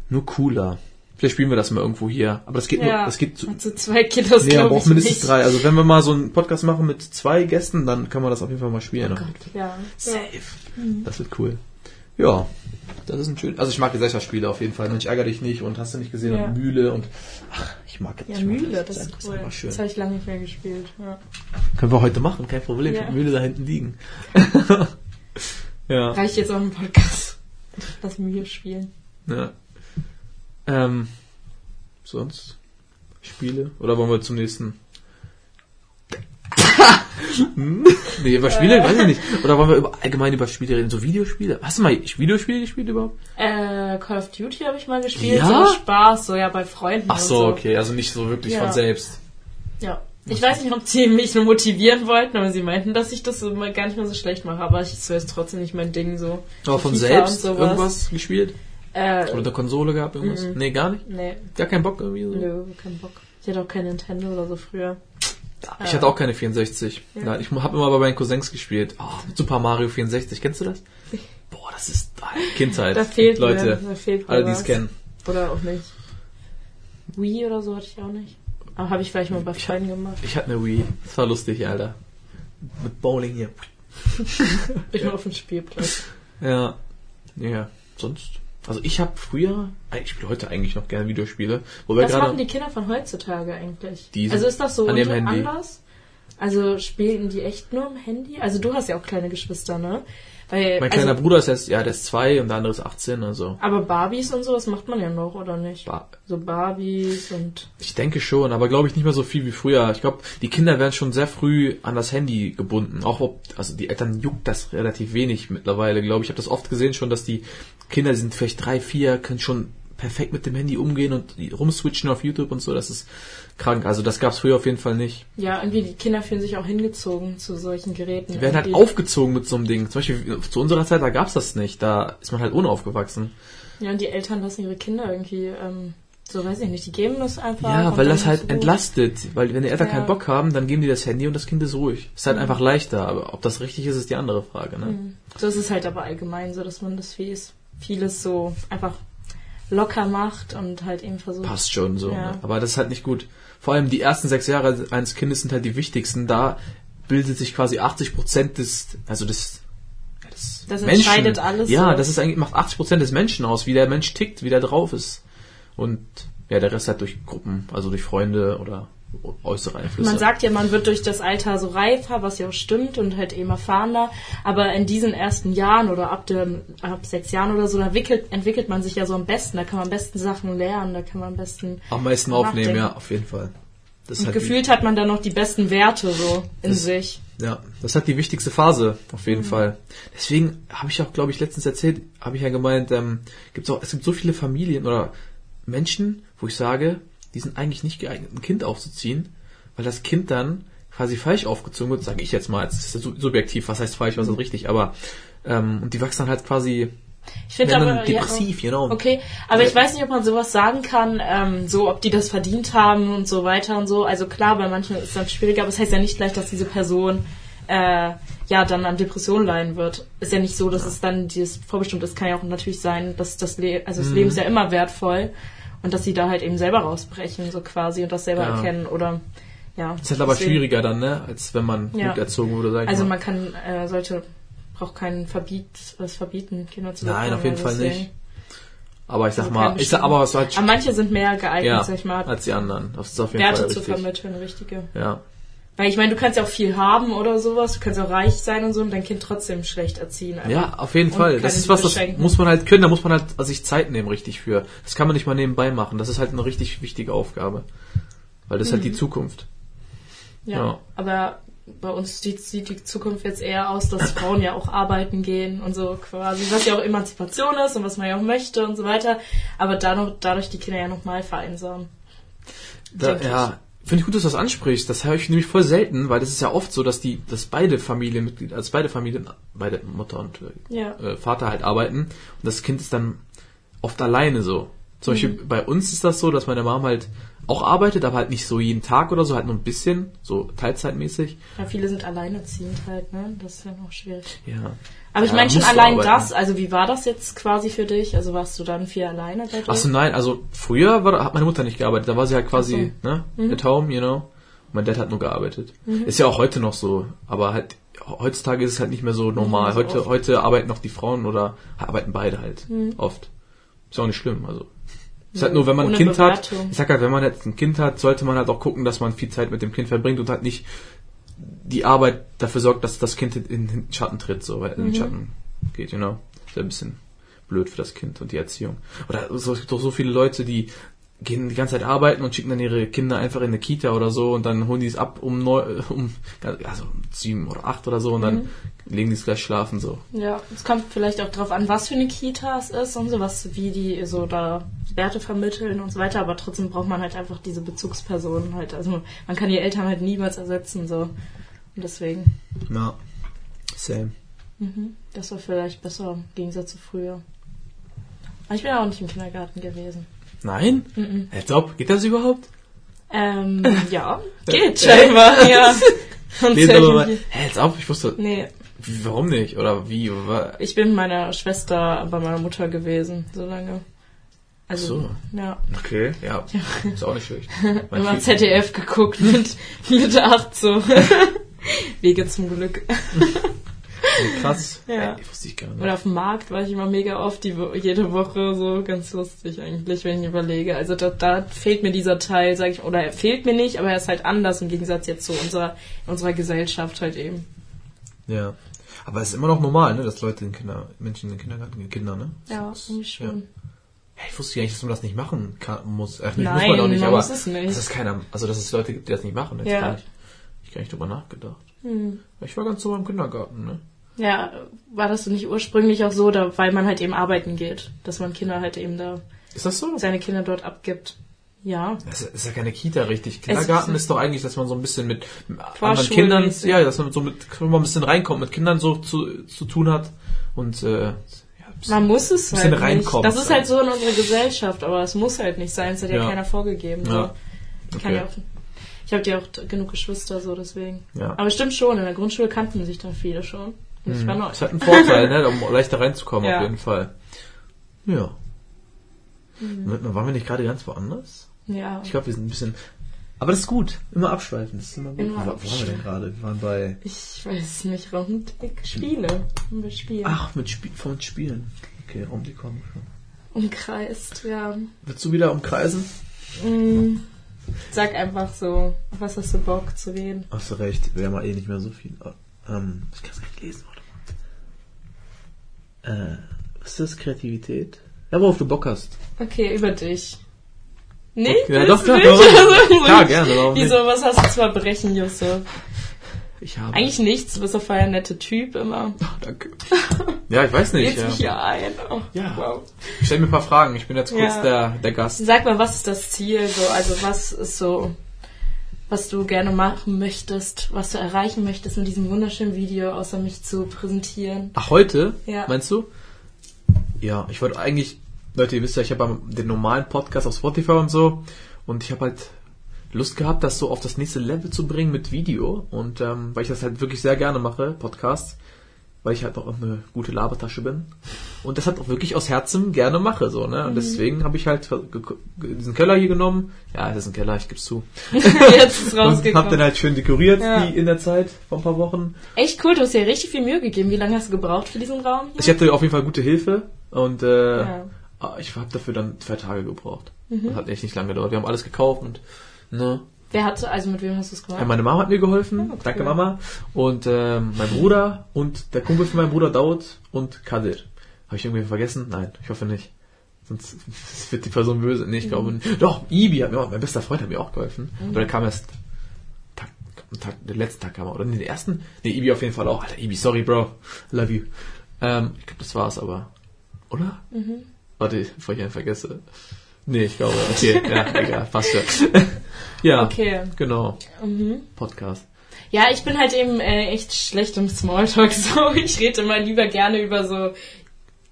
nur cooler. Vielleicht spielen wir das mal irgendwo hier. Aber das geht nur, Ja, das geht zu, zu zwei das, nee, man braucht ich, mindestens nicht. drei. Also wenn wir mal so einen Podcast machen mit zwei Gästen, dann kann man das auf jeden Fall mal spielen. Oh Gott, ja. Safe. Das wird cool. Ja, das ist ein schön. Also ich mag Gesellschaftsspiele auf jeden Fall. Mensch, ärger dich nicht und hast du nicht gesehen Ja. und Mühle und ach, ich mag Ja, ich mag Mühle, das einfach- ist cool. schön. Das habe ich lange nicht mehr gespielt. Ja. Können wir heute machen, kein Problem. Ich Ja. hab Mühle da hinten liegen. [laughs] ja. Reicht jetzt auch im Podcast. Lass Mühe spielen. ja. Ähm, sonst Spiele oder wollen wir zum nächsten? [laughs] Nee, über Spiele, weiß ich nicht. Oder wollen wir über, allgemein über Spiele reden? So Videospiele? Hast du mal Videospiele gespielt überhaupt? Äh, Call of Duty habe ich mal gespielt. Ja? So Spaß, so ja bei Freunden. Ach und so, okay, also nicht so wirklich Ja. von selbst. Ja. Ich weiß nicht, ob sie mich nur motivieren wollten, aber sie meinten, dass ich das so mal gar nicht mehr so schlecht mache. Aber ich ist trotzdem nicht mein Ding so. Aber von FIFA selbst irgendwas gespielt? Äh, Oder eine Konsole gehabt, irgendwas? Mhm. Nee, gar nicht? nee, Gar keinen Bock irgendwie so? nö, kein Bock. Ich hatte auch kein Nintendo oder so früher. Ich hatte auch keine 64. Ja. Ich habe immer bei meinen Cousins gespielt. Oh, Super Mario 64, kennst du das? [laughs] Boah, das ist Kindheit. Da fehlt Leute, mir, da fehlt mir alle die es kennen. Oder auch nicht. Wii oder so hatte ich auch nicht. Aber habe ich vielleicht mal bei Freunden gemacht. Ich hatte eine Wii. Das war lustig, Alter. Mit Bowling hier. [laughs] Ich war auf dem Spielplatz. Ja. Ja, sonst. Also ich habe früher, ich spiele heute eigentlich noch gerne Videospiele. Wobei Was machen die Kinder von heutzutage eigentlich? Also ist das so an unter- Handy. anders? Also spielen die echt nur im Handy? Also du hast ja auch kleine Geschwister, ne? Weil, Mein kleiner also, Bruder ist jetzt, ja, der ist zwei und der andere ist 18, also. Aber Barbies und sowas macht man ja noch, oder nicht? Ba- So Barbies und... Ich denke schon, aber glaube ich nicht mehr so viel wie früher. Ich glaube, die Kinder werden schon sehr früh an das Handy gebunden. Auch ob, also die Eltern juckt das relativ wenig mittlerweile, glaube ich. Ich habe das oft gesehen schon, dass die Kinder die sind vielleicht drei, vier, können schon perfekt mit dem Handy umgehen und rumswitchen auf YouTube und so. Das ist krank. Also das gab es früher auf jeden Fall nicht. Ja, irgendwie die Kinder fühlen sich auch hingezogen zu solchen Geräten. Die werden halt Irgendwie. aufgezogen mit so einem Ding. Zum Beispiel zu unserer Zeit, da gab's das nicht. Da ist man halt unaufgewachsen. Ja, und die Eltern lassen ihre Kinder irgendwie, ähm, so weiß ich nicht, die geben das einfach. Ja, weil das halt entlastet. Weil wenn die Eltern Ja. keinen Bock haben, dann geben die das Handy und das Kind ist ruhig. Ist halt einfach leichter. Aber ob das richtig ist, ist die andere Frage. Ne? Mhm. So ist es halt aber allgemein so, dass man das vieles, vieles so einfach locker macht und halt eben versucht. Passt schon so. Ja. Ne? Aber das ist halt nicht gut. Vor allem die ersten sechs Jahre eines Kindes sind halt die wichtigsten. Da bildet sich quasi 80 Prozent des, also des, des Das Menschen. entscheidet alles Ja, so. das ist eigentlich, macht 80 Prozent des Menschen aus, wie der Mensch tickt, wie der drauf ist. Und ja, der Rest halt durch Gruppen, also durch Freunde oder äußere Einflüsse. Man sagt ja, man wird durch das Alter so reifer, was ja auch stimmt und halt eben erfahrener. Aber in diesen ersten Jahren oder ab, dem, ab sechs Jahren oder so, da entwickelt, entwickelt man sich ja so am besten. Da kann man am besten Sachen lernen, da kann man am besten. Am meisten aufnehmen, nachdenken. ja, auf jeden Fall. Das Und halt die- gefühlt hat man dann noch die besten Werte so in Das- sich. Ja, das halt die wichtigste Phase, auf Mhm. jeden Fall. Deswegen habe ich auch, glaube ich, letztens erzählt, habe ich ja gemeint, ähm, gibt's auch, es gibt so viele Familien oder Menschen, wo ich sage, die sind eigentlich nicht geeignet, ein Kind aufzuziehen, weil das Kind dann quasi falsch aufgezogen wird, sage ich jetzt mal, es ist sub- subjektiv, was heißt falsch, was ist richtig, aber ähm, und die wachsen dann halt quasi Ich finde aber depressiv, ja, know. Okay, aber ich weiß nicht, ob man sowas sagen kann, ähm, so ob die das verdient haben und so weiter und so. Also klar, bei manchen ist es dann schwieriger, aber es das heißt ja nicht gleich, dass diese Person äh, ja dann an Depressionen leiden wird. Ist ja nicht so, dass es dann dieses vorbestimmt ist. Kann ja auch natürlich sein, dass das Le also Mhm. das Leben ist ja immer wertvoll und dass sie da halt eben selber rausbrechen so quasi und das selber Ja. erkennen oder ja. Ist halt aber deswegen- schwieriger dann, ne, als wenn man Ja. gut erzogen wurde, sag ich Also mal. man kann äh, sollte braucht keinen Verbiet, was verbieten, Kinder zu Nein, auf jeden Fall deswegen- nicht. Aber ich sag also mal, ich sag, aber was halt Aber manche sind mehr geeignet, ja, sag ich mal, als die anderen. Das ist auf jeden Werte Fall zu richtig. vermitteln, richtige. Ja. Weil ich meine, du kannst ja auch viel haben oder sowas, du kannst auch reich sein und so und dein Kind trotzdem schlecht erziehen. einfach. Ja, auf jeden Und Fall. Das ist was, das muss man halt können, da muss man halt sich Zeit nehmen richtig für. Das kann man nicht mal nebenbei machen. Das ist halt eine richtig wichtige Aufgabe. Weil das ist halt die Zukunft. ja. ja. Aber bei uns sieht, die Zukunft jetzt eher aus, dass Frauen ja auch arbeiten gehen und so quasi, was ja auch Emanzipation ist und was man ja auch möchte und so weiter. Aber dadurch, dadurch die Kinder ja nochmal vereinsamen. Da, ja, Finde ich gut, dass du das ansprichst. Das höre ich nämlich voll selten, weil das ist ja oft so, dass die, dass beide Familienmitglieder, also beide Familien, beide Mutter und äh, Ja. äh, Vater halt arbeiten und das Kind ist dann oft alleine so. Zum Beispiel Mhm. bei uns ist das so, dass meine Mom halt auch arbeitet, aber halt nicht so jeden Tag oder so, halt nur ein bisschen, so teilzeitmäßig. Ja, viele sind alleinerziehend halt, ne? Das ist ja noch schwierig. Ja. Aber ich Ja, meine schon allein das, also wie war das jetzt quasi für dich? Also warst du dann viel alleine bei dir? Ach so, nein, also früher war, hat meine Mutter nicht gearbeitet, da war sie halt quasi, ne, Mhm. at home, you know. Mein Dad hat nur gearbeitet. Ist ja auch heute noch so, aber halt heutzutage ist es halt nicht mehr so normal. so heute, oft. heute arbeiten noch die Frauen oder arbeiten beide halt Mhm. oft. Ist auch nicht schlimm, also. Ist halt nur, wenn man ein Kind hat, Bewertung. ich sag halt, wenn man jetzt ein Kind hat, sollte man halt auch gucken, dass man viel Zeit mit dem Kind verbringt und halt nicht die Arbeit dafür sorgt, dass das Kind in den Schatten tritt, so, weil in Mhm. den Schatten geht, you know. Ist ja ein bisschen blöd für das Kind und die Erziehung. Oder es gibt doch so viele Leute, die gehen die ganze Zeit arbeiten und schicken dann ihre Kinder einfach in eine Kita oder so und dann holen die es ab um neun, [laughs] um, also um sieben oder acht oder so und dann legen die es gleich schlafen, so. Ja, es kommt vielleicht auch drauf an, was für eine Kita es ist und so, was, wie die so da Werte vermitteln und so weiter, aber trotzdem braucht man halt einfach diese Bezugspersonen halt. Also man kann die Eltern halt niemals ersetzen, so. Und deswegen, Ja. Same. mhm, das war vielleicht besser im Gegensatz zu früher. Aber ich bin auch nicht im Kindergarten gewesen. Nein? Mhm. Als ob, geht das überhaupt? Ähm, [laughs] ja, geht scheinbar, ja. Sonst Nee, aber mich- hä, als ob, ich wusste, nee, warum nicht? Oder wie? Wa- ich bin mit meiner Schwester bei meiner Mutter gewesen, so lange. Also, So. ja. Okay, ja, [laughs] ist auch nicht schlecht. Immer ZDF geguckt mit, mit acht so. [laughs] Wege zum Glück. Krass. [laughs] Ja. Ey, wusste ich gar nicht. Und auf dem Markt war ich immer mega oft, die, jede Woche so ganz lustig eigentlich, wenn ich überlege. Also da, da fehlt mir dieser Teil, sag ich, oder er fehlt mir nicht, aber er ist halt anders im Gegensatz jetzt zu unserer, unserer Gesellschaft halt eben. Ja. Aber es ist immer noch normal, ne, dass Leute in Kinder, Menschen in den Kindergarten gehen, Kinder, ne? Ja, Das ist- irgendwie schon. Hey, ich wusste gar nicht, dass man das nicht machen kann, muss. Äh, nicht, muss Nein, man auch nicht, man aber muss es nicht. dass es keiner, also dass es Leute gibt, die das nicht machen. Jetzt Ja. gar nicht, ich gar nicht drüber nachgedacht. Hm. Ich war ganz so im Kindergarten, ne? Ja, war das nicht ursprünglich auch so, da, weil man halt eben arbeiten geht, dass man Kinder halt eben da, Ist das so? seine Kinder dort abgibt. Ja. Das ist ja keine Kita richtig. Kindergarten ist- ist, doch eigentlich, dass man so ein bisschen mit anderen Vorschulmäßig. Kindern, ja, dass man so mit, wenn man ein bisschen reinkommt, mit Kindern so zu, zu tun hat und äh, Man muss es halt nicht. reinkommen. Das ist halt so in unserer Gesellschaft, aber es muss halt nicht sein. Es hat ja, Ja. keiner vorgegeben. So. Ja. Okay. ja auch, ich habe ja auch genug Geschwister, so deswegen. Ja. Aber stimmt schon, in der Grundschule kannten sich dann viele schon. Ich war neu. Das hat einen Vorteil, ne, um [laughs] leichter reinzukommen Ja. auf jeden Fall. Ja. Mhm. Mal, Waren wir nicht gerade ganz woanders? Ja. Ich glaube, wir sind ein bisschen. Aber das ist gut. Immer abschweifen. Das ist immer gut. Immer wo, wo waren wir denn gerade? Wir waren bei. Ich weiß nicht, Raumblick Spiele. Haben wir Spiele. Ach, mit Spie von Spielen. Okay, Raumblick kommen wir schon. Umkreist, ja. Willst du wieder umkreisen? Mm, Sag einfach so, auf was hast du Bock zu reden? Hast du recht, wir haben eh nicht mehr so viel. Ähm, ich kann es nicht lesen, mal. Äh, was ist das? Kreativität? Ja, worauf du Bock hast. Okay, über dich. Nicht? Ja, doch, klar, Nicht? warum? [laughs] Klar, gerne, warum Wieso, was hast du zu verbrechen, Yusuf? Ich habe. Eigentlich nichts, du bist auf ein netter Typ immer. [laughs] Danke. Ja, ich weiß nicht. Lädst Ja. mich hier ein. Oh, Ja. Wow. Stell mir ein paar Fragen. Ich bin jetzt kurz Ja. der, der Gast. Sag mal, was ist das Ziel? So, also was ist so, was du gerne machen möchtest, was du erreichen möchtest mit diesem wunderschönen Video, außer mich zu präsentieren? Ach, heute? Ja. Meinst du? Ja, ich wollte eigentlich, Leute, ihr wisst ja, ich habe den normalen Podcast auf Spotify und so und ich habe halt Lust gehabt, das so auf das nächste Level zu bringen mit Video und ähm, weil ich das halt wirklich sehr gerne mache, Podcasts, weil ich halt auch eine gute Labertasche bin und das halt auch wirklich aus Herzen gerne mache, so, ne? Und Mhm. deswegen habe ich halt diesen Keller hier genommen. Ja, das ist ein Keller, ich geb's zu. [laughs] Jetzt ist [laughs] Und hab den rausgekommen. halt schön dekoriert, Ja. die in der Zeit, vor ein paar Wochen. Echt cool, du hast dir richtig viel Mühe gegeben. Wie lange hast du gebraucht für diesen Raum? Ich hatte auf jeden Fall gute Hilfe und äh, Ja. ah, ich habe dafür dann zwei Tage gebraucht. Mhm. Das hat echt nicht lange gedauert. Wir haben alles gekauft und ne. Wer hatte, also mit wem hast du es gemacht? Ja, meine Mama hat mir geholfen, Ah, cool. danke Mama. Und ähm, mein Bruder und der Kumpel von meinem Bruder Daud und Kadir. Habe ich irgendwie vergessen? Nein, ich hoffe nicht. Sonst [laughs] wird die Person böse. Nee, ich glaube Mhm. nicht. Doch, Ibi hat mir auch, mein bester Freund hat mir auch geholfen. Aber der kam erst Tag, Tag, den letzten Tag kam er, oder? Nee, den ersten? Nee, Ibi auf jeden Fall auch. Alter, Ibi, sorry, Bro. Love you. Ähm, ich glaube, das war's aber. Oder? Mhm. Warte, bevor ich einen vergesse. Nee, ich glaube, okay, [laughs] ja, egal, passt schon. [laughs] Ja, Okay. genau. Mhm. Podcast. Ja, ich bin halt eben äh, echt schlecht im Smalltalk. So, ich rede immer lieber gerne über so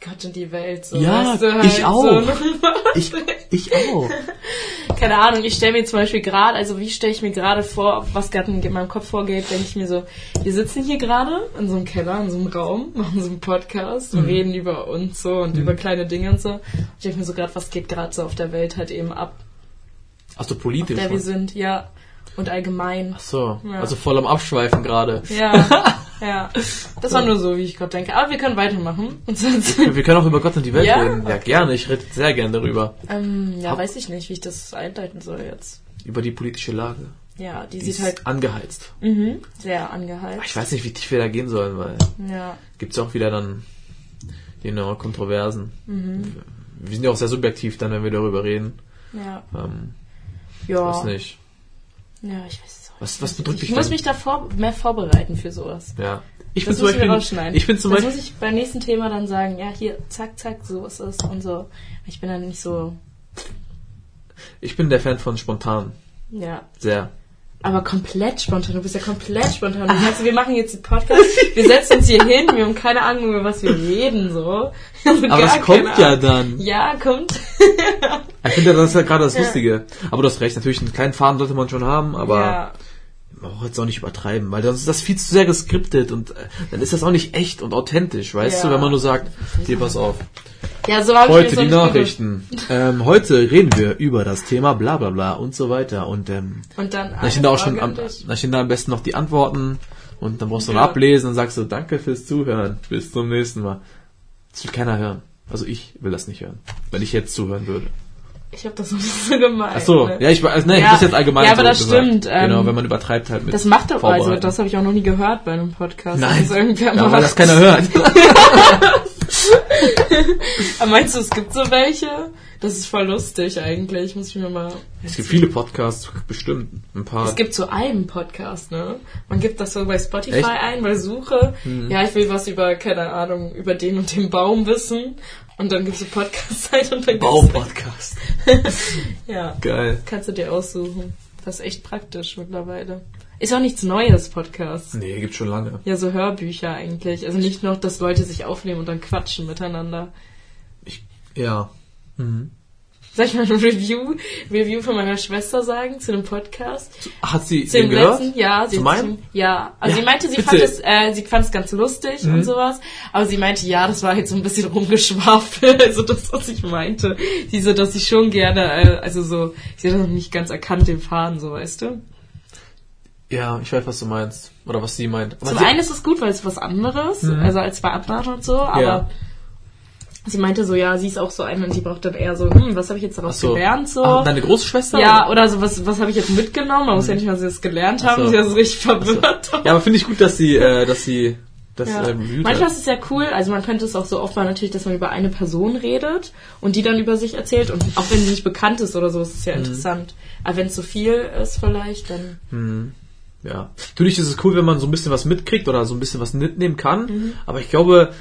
Gott und die Welt. So, Ja, weißt du, halt ich auch. So, [laughs] Ich, ich auch. [laughs] keine Ahnung, ich stelle mir zum Beispiel gerade, also wie stelle ich mir gerade vor, was gerade in meinem Kopf vorgeht, denke ich mir so, wir sitzen hier gerade in so einem Keller, in so einem Raum, [laughs] machen so einen Podcast und reden über uns so und über kleine Dinge und so. Und ich denke mir so gerade, was geht gerade so auf der Welt halt eben ab, Ach so, auf politisch. der wir sind, ja. Und allgemein. Ach so, Ja. also voll am Abschweifen gerade. Ja, ja. Das war nur so, wie ich gerade denke. Aber wir können weitermachen. [laughs] Wir können auch über Gott und die Welt Ja? reden. Ja, gerne. Ich rede sehr gerne darüber. ähm, ja, Hab- weiß ich nicht, wie ich das einleiten soll jetzt. Über die politische Lage. Ja, die, Die sieht ist halt angeheizt. mhm, sehr angeheizt. Ich weiß nicht, wie tief wir da gehen sollen, weil Ja, gibt's ja auch wieder dann die neuen Kontroversen. Mhm. Wir sind ja auch sehr subjektiv dann, wenn wir darüber reden. ja, Ähm, ja. Weiß nicht. Ja, ich weiß es Was, was bedrückt dich Ich muss dann? mich da vor, mehr vorbereiten für sowas. Ja. Ich Das bin zum Beispiel, rausschneiden. ich bin zum das Beispiel, muss ich beim nächsten Thema dann sagen, ja, hier, zack, zack, so ist es und so. Ich bin dann nicht so, ich bin der Fan von spontan. ja. Sehr. Aber komplett spontan, du bist ja komplett spontan. Du sagst, wir machen jetzt einen Podcast, [laughs] wir setzen uns hier hin, wir haben keine Ahnung, über was wir reden, so. [laughs] Also Aber das kommt ja dann. Ja, kommt. Ich finde, das ist ja gerade das. [laughs] Lustige. Aber du hast recht, natürlich einen kleinen Faden sollte man schon haben, aber ja, man braucht jetzt auch nicht übertreiben, weil sonst ist das viel zu sehr geskriptet und äh, dann ist das auch nicht echt und authentisch, weißt Ja. du, wenn man nur sagt, hier pass auf. ja, so habe ich Heute mir die Nachrichten. Ähm, heute reden wir über das Thema bla bla bla und so weiter. Und ähm. Und dann, dann stehen da auch schon am, dann stehen da am besten noch die Antworten und dann brauchst du noch Ja. ablesen und sagst du, danke fürs Zuhören, bis zum nächsten Mal. Das will keiner hören. Also ich will das nicht hören, wenn ich jetzt zuhören würde. Ich habe das [laughs] so gemeint. Ach so, ne? ja, ich weiß, nee, ich Ja. das jetzt allgemein Ja, aber so das gesagt. stimmt, ähm, genau, wenn man übertreibt halt mit Das macht doch, also das habe ich auch noch nie gehört bei einem Podcast. Nein, das irgendwer ja, weil das keiner hört. [laughs] Aber meinst du, es gibt so welche? Das ist voll lustig eigentlich, muss ich mir mal... es gibt viele Podcasts, bestimmt, ein paar. Es gibt so einen Podcast, ne? Man gibt das so bei Spotify Echt? ein, bei Suche. Ja, ich will was über, keine Ahnung, über den und den Baum wissen. Und dann gibt's so Podcast-Zeit und dann gibt's... Baum-Podcast. [laughs] Ja, Geil. kannst du dir aussuchen. Das ist echt praktisch mittlerweile. Ist auch nichts Neues, Podcasts. Nee, gibt's schon lange. Ja, so Hörbücher eigentlich. Also nicht noch, dass Leute sich aufnehmen und dann quatschen miteinander. Ich, ja. Mhm. Soll ich mal ein Review, Review von meiner Schwester sagen zu dem Podcast? Hat sie Zu den gehört? letzten? Ja, sie Zu meinem? Ja, also Ja, sie meinte, sie bitte. fand es, äh, sie fand es ganz lustig Mhm. und sowas. Aber sie meinte, ja, das war jetzt so ein bisschen rumgeschwafelt. [laughs] Also das, was ich meinte. Sie so, dass sie schon gerne, äh, also so, sie hat noch nicht ganz erkannt den Faden, so weißt du. Ja, ich weiß, was du meinst. Oder was sie meint. Aber Zum sie, einen ist es gut, weil es was anderes, also als bei anderen und so, aber Mhm. Ja. Sie meinte so, ja, sie ist auch so eine und die braucht dann eher so, hm, was habe ich jetzt daraus so. gelernt so. Ah, deine Großschwester? ja, oder so, was, was habe ich jetzt mitgenommen? Man muss ja nicht mal, sie das gelernt haben, so. sie ist so richtig verwirrt. Ja, aber finde ich gut, dass sie, äh, dass sie das Ja. äh, Manchmal ist es ja cool, also man könnte es auch so oft mal natürlich, dass man über eine Person redet und die dann über sich erzählt und auch wenn sie nicht bekannt ist oder so, ist es ja Mhm. interessant. Aber wenn es so viel ist vielleicht, dann Ja. Natürlich ist es cool, wenn man so ein bisschen was mitkriegt oder so ein bisschen was mitnehmen kann. Mhm. Aber ich glaube,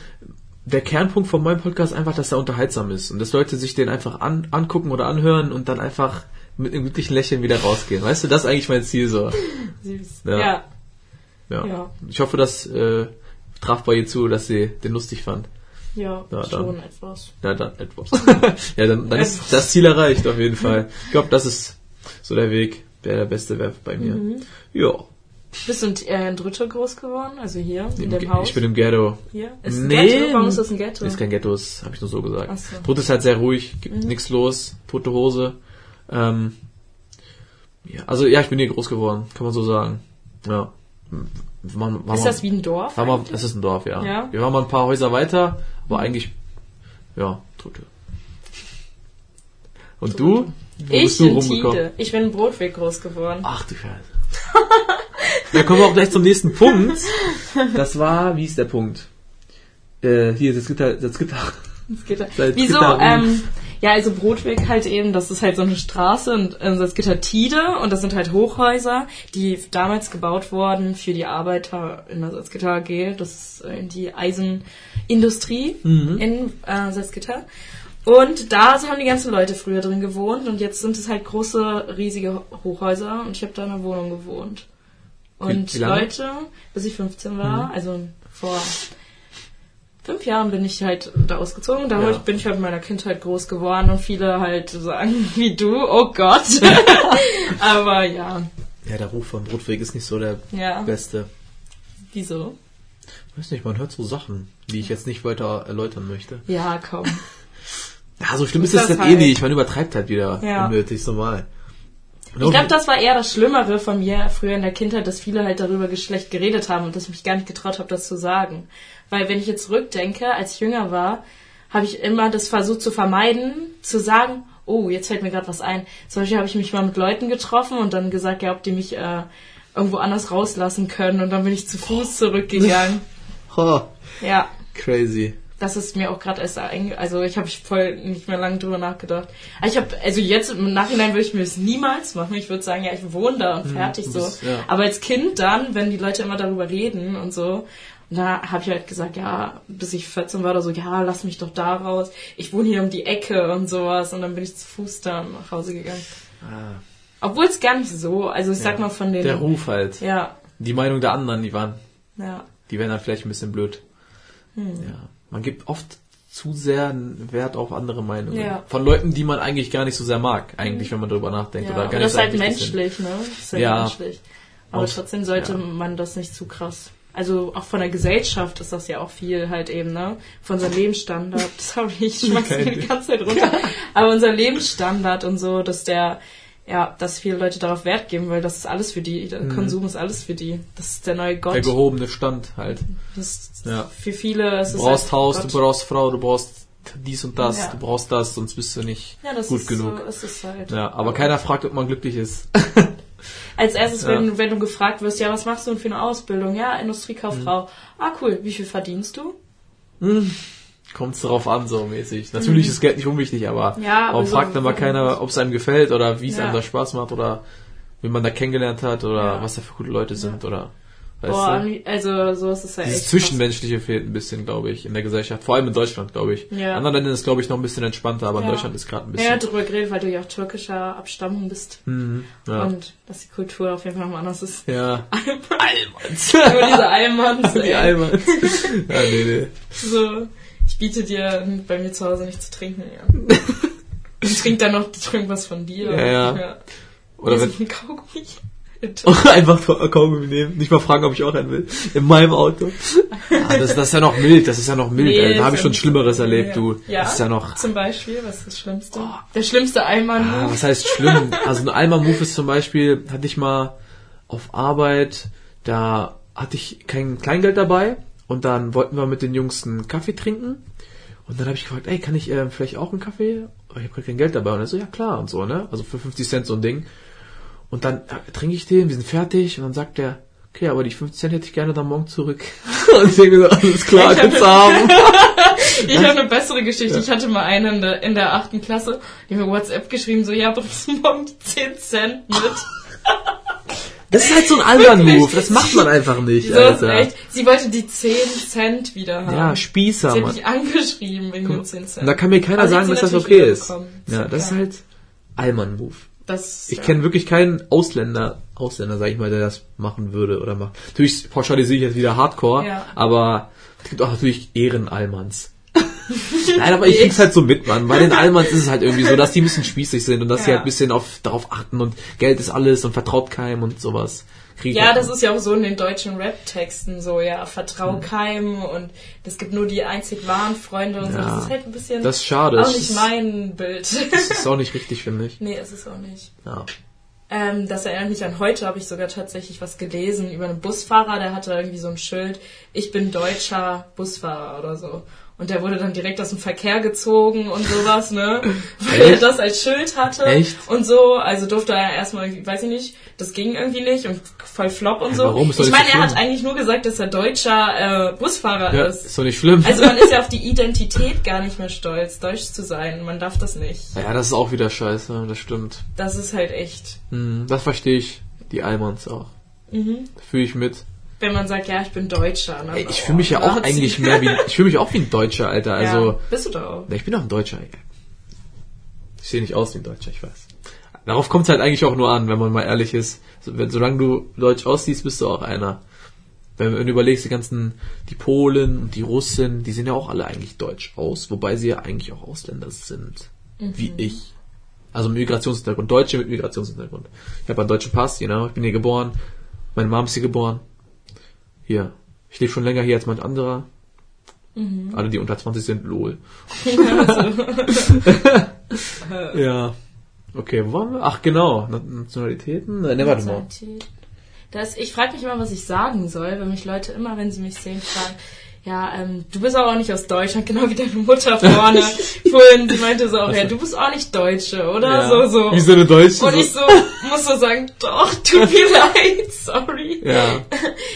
der Kernpunkt von meinem Podcast ist einfach, dass er unterhaltsam ist und dass Leute sich den einfach an, angucken oder anhören und dann einfach mit einem glücklichen Lächeln wieder rausgehen. Weißt du, das ist eigentlich mein Ziel so. [laughs] süß. Ja. Ja. Ja. Ja. Ich hoffe, das äh, traf bei ihr zu, dass sie den lustig fand. Ja, Ja, schon dann. etwas. Ja, dann etwas. [laughs] ja, dann, dann ist das Ziel erreicht auf jeden Fall. Ich glaube, das ist so der Weg, der der beste wäre bei mir. Mhm. Ja. Bist du in, äh, in Dritte groß geworden? Also hier, in Im dem Ge- Haus? Ich bin im Ghetto. hier? Ist ein Nee. Ghetto? Warum ist das ein Ghetto? Ist kein Ghetto, das habe ich nur so gesagt. Ach so. Mhm. Drut ist halt sehr ruhig, gibt nichts los, tote Hose. Ähm, ja, also ja, ich bin hier groß geworden, kann man so sagen. Ja. Man, ist das wie ein Dorf? war mal, es ist ein Dorf, ja. Ja. Wir waren mal ein paar Häuser weiter, aber eigentlich, ja, tote. Und du? Wo ich bist du in rumgekommen? Tide. Ich bin in Brotweg groß geworden. Ach du Scheiße. [laughs] Dann kommen wir auch gleich zum nächsten Punkt. Das war, wie ist der Punkt? Äh, hier, das Gitter, das Gitter. Das Gitter. Seit Wieso? Ähm, ja, also Brotweg halt eben, das ist halt so eine Straße und äh, das Gitter Tide und das sind halt Hochhäuser, die damals gebaut wurden für die Arbeiter in der Salzgitter AG. Das ist äh, die Eisenindustrie Mhm. in äh, Salzgitter. Und da haben die ganzen Leute früher drin gewohnt und jetzt sind es halt große, riesige Hochhäuser und ich habe da in einer Wohnung gewohnt. Und wie lange? Leute, bis ich 15 war, also vor fünf Jahren bin ich halt da ausgezogen. Da Ja. bin ich halt in meiner Kindheit groß geworden und viele halt sagen [laughs] wie du, oh Gott. [laughs] Aber ja, Ja, der Ruf von Rotweg ist nicht so der ja. beste. Wieso? Ich weiß nicht, man hört so Sachen, die ich jetzt nicht weiter erläutern möchte. Ja, komm. [laughs] Ja, so schlimm ist es dann halt. eh nicht. Man übertreibt halt wieder Ja. unnötig, so mal. Ich glaube, das war eher das Schlimmere von mir früher in der Kindheit, dass viele halt darüber geschlecht geredet haben und dass ich mich gar nicht getraut habe, das zu sagen. Weil wenn ich jetzt zurückdenke, als ich jünger war, habe ich immer das versucht zu vermeiden, zu sagen, oh, jetzt fällt mir gerade was ein. Zum Beispiel habe ich mich mal mit Leuten getroffen und dann gesagt, ja, ob die mich äh, irgendwo anders rauslassen können und dann bin ich zu Fuß zurückgegangen. [laughs] Ja, crazy. Das ist mir auch gerade erst einge... Also ich habe voll nicht mehr lange drüber nachgedacht. Aber ich habe, also jetzt im Nachhinein würde ich mir das niemals machen. Ich würde sagen, ja, ich wohne da und fertig du so. bist- ja. Aber als Kind dann, wenn die Leute immer darüber reden und so, und da habe ich halt gesagt, ja, bis ich 14 war oder so, ja, lass mich doch da raus. Ich wohne hier um die Ecke und sowas. Und dann bin ich zu Fuß dann nach Hause gegangen. Ah, Obwohl es gar nicht so, also ich sag mal von den... der Ruf halt. Ja, Die Meinung der anderen, die waren, ja. die werden dann vielleicht ein bisschen blöd. Hm. Ja. Man gibt oft zu sehr Wert auf andere Meinungen. Ja. Von Leuten, die man eigentlich gar nicht so sehr mag, eigentlich, wenn man darüber nachdenkt. Ja, oder aber gar das ist halt sind. menschlich, ne? Das ist halt Ja. menschlich. Aber Aus- trotzdem sollte ja. man das nicht zu krass. Also auch von der Gesellschaft ist das ja auch viel halt eben, ne? Von unserem Lebensstandard. [laughs] Sorry, ich schmeiß mir die ganze Zeit runter. [laughs] Aber unser Lebensstandard und so, dass der, ja, dass viele Leute darauf Wert geben, weil das ist alles für die. Der Konsum ist alles für die. Das ist der neue Gott. Mhm. Der gehobene Stand halt. Ja. Für viele ist Du es brauchst halt Haus, Gott. du brauchst Frau, du brauchst dies und das, Ja. du brauchst das, sonst bist du nicht ja, das gut ist genug. So, ist es halt. Ja, aber keiner fragt, ob man glücklich ist. [laughs] Als erstes, wenn, wenn du gefragt wirst, ja, was machst du denn für eine Ausbildung? Ja, Industriekauffrau. Ah, cool. Wie viel verdienst du? Kommt drauf an, so mäßig. Natürlich ist Geld nicht unwichtig, aber Mhm. Ja, warum so- fragt dann mal keiner, ob es einem gefällt oder wie es Ja. einem da Spaß macht oder wie man da kennengelernt hat oder Ja. was da für gute Leute sind oder weißt Boah, du? also so ist es ja Dieses echt. Zwischenmenschliche fehlt ein bisschen, glaube ich, in der Gesellschaft. Vor allem in Deutschland, glaube ich. Ja. In anderen Ländern ist es, glaube ich, noch ein bisschen entspannter, aber in. Deutschland ist gerade ein krass. Ja, bisschen. drüber geredet, weil du ja auch türkischer Abstammung bist. Mhm. Und dass die Kultur auf jeden Fall nochmal anders ist. ja. Almans. [laughs] Nur diese Almans, [laughs] Die. Almans. [laughs] ja, nee, nee. So, ich biete dir bei mir zu Hause nicht zu trinken, ja. [laughs] Und trink dann noch irgendwas von dir. Ja, ja. Oder Oder wenn, ein Kaugummi. [laughs] einfach Kaugummi nehmen, nicht mal fragen, ob ich auch einen will. In meinem Auto. Ah, das, das ist ja noch mild, das ist ja noch mild. Nee, da habe ich schon ja- Schlimmeres erlebt, Ja. du. Ja. Das ist ja noch. Zum Beispiel, was ist das Schlimmste? Der schlimmste Einmann. Ah, was heißt schlimm? [laughs] Also ein Alma-Move ist zum Beispiel, hatte ich mal auf Arbeit, da hatte ich kein Kleingeld dabei und dann wollten wir mit den Jungs einen Kaffee trinken und dann habe ich gefragt, ey, kann ich äh, vielleicht auch einen Kaffee? Ich habe gerade kein Geld dabei und er so, ja klar und so, ne? Also für 50 Cent so ein Ding. Und dann äh, trinke ich den, wir sind fertig und dann sagt er, okay, aber die 50 Cent hätte ich gerne dann morgen zurück. [laughs] und ich denke so, alles klar, kannst du haben. [laughs] Ich habe eine bessere Geschichte. Ich hatte mal eine in der, in der achten Klasse, die mir WhatsApp geschrieben, so, ja, bringst [laughs] morgen die 10 Cent mit? Das ist halt so ein Alman-Move, das macht man einfach nicht, So ist Alter. echt. Sie wollte die 10 Cent wieder haben. Ja, Spießer, Sie hat Mann. mich angeschrieben wegen den 10 Cent. Da kann mir keiner sie sagen, dass das okay ist. Ja, das ist klar. halt Allmann-Move. Das, Ich ja. kenne wirklich keinen Ausländer, Ausländer, sag ich mal, der das machen würde oder macht. Natürlich pauschalisiere ich jetzt wieder Hardcore, Ja. aber es gibt auch natürlich Ehrenalmans. [laughs] Nein, aber ich krieg's halt so mit, Mann. Bei den Almans ist es halt irgendwie so, dass die ein bisschen spießig sind und dass sie Ja. halt ein bisschen auf, darauf achten und Geld ist alles und vertraut keinem und sowas. Krieg Ja, halt das ist ja auch so in den deutschen Rap-Texten so, ja, vertrau keinem und es gibt nur die einzig wahren Freunde und so. Ja, Das ist halt ein bisschen das ist schade. auch nicht ist- mein Bild. Das ist auch nicht [laughs] richtig, finde ich. nee, ist es auch nicht. Ja. Ähm, das erinnert mich an heute, habe ich sogar tatsächlich was gelesen über einen Busfahrer, der hatte irgendwie so ein Schild, ich bin deutscher Busfahrer oder so. Und der wurde dann direkt aus dem Verkehr gezogen und sowas, ne? [laughs] Weil er das als Schild hatte. Echt? Und so, also durfte er erstmal, weiß ich nicht, das ging irgendwie nicht und voll flop und so. warum? Ist ich meine, so er hat eigentlich nur gesagt, dass er deutscher äh, Busfahrer ja, ist. ist doch nicht schlimm. Also man ist ja [laughs] auf die Identität gar nicht mehr stolz, deutsch zu sein. Man darf das nicht. ja, das ist auch wieder scheiße, das stimmt. Das ist halt echt. Hm, das verstehe ich, die Almans auch. Mhm. Fühle ich mit. Wenn man sagt, ja, ich bin Deutscher. Ne? Ey, ich fühle mich ja auch eigentlich mehr wie, ich fühle mich auch wie ein Deutscher, Alter. [laughs] Also, ja, bist du doch auch. ja, ich bin auch ein Deutscher. Ich sehe nicht aus wie ein Deutscher, ich weiß. Darauf kommt es halt eigentlich auch nur an, wenn man mal ehrlich ist. So, wenn, solange du deutsch aussiehst, bist du auch einer. Wenn, wenn du überlegst, die ganzen, die Polen und die Russen, die sehen ja auch alle eigentlich deutsch aus, wobei sie ja eigentlich auch Ausländer sind. Wie ich. Also Migrationshintergrund. Deutsche mit Migrationshintergrund. Ich habe einen deutschen Pass, you know, ich bin hier geboren. Meine Mom ist hier geboren. Hier. Ich lebe schon länger hier als manch anderer. Alle, die unter 20 sind, lol. [laughs] ja. Okay, wo waren wir? Ach, genau. Na- Nationalitäten? Äh, Ne, warte mal. Das, ich frage mich immer, was ich sagen soll, wenn mich Leute immer, wenn sie mich sehen, fragen, ja, ähm, du bist aber auch nicht aus Deutschland, [laughs] genau wie deine Mutter vorne. Vorhin, die meinte so auch, ja, du bist auch nicht Deutsche, oder? Ja. So, so. Wie so eine Deutsche. Und so. ich so, muss so sagen, doch, [laughs] tut mir [laughs] leid, sorry. Ja.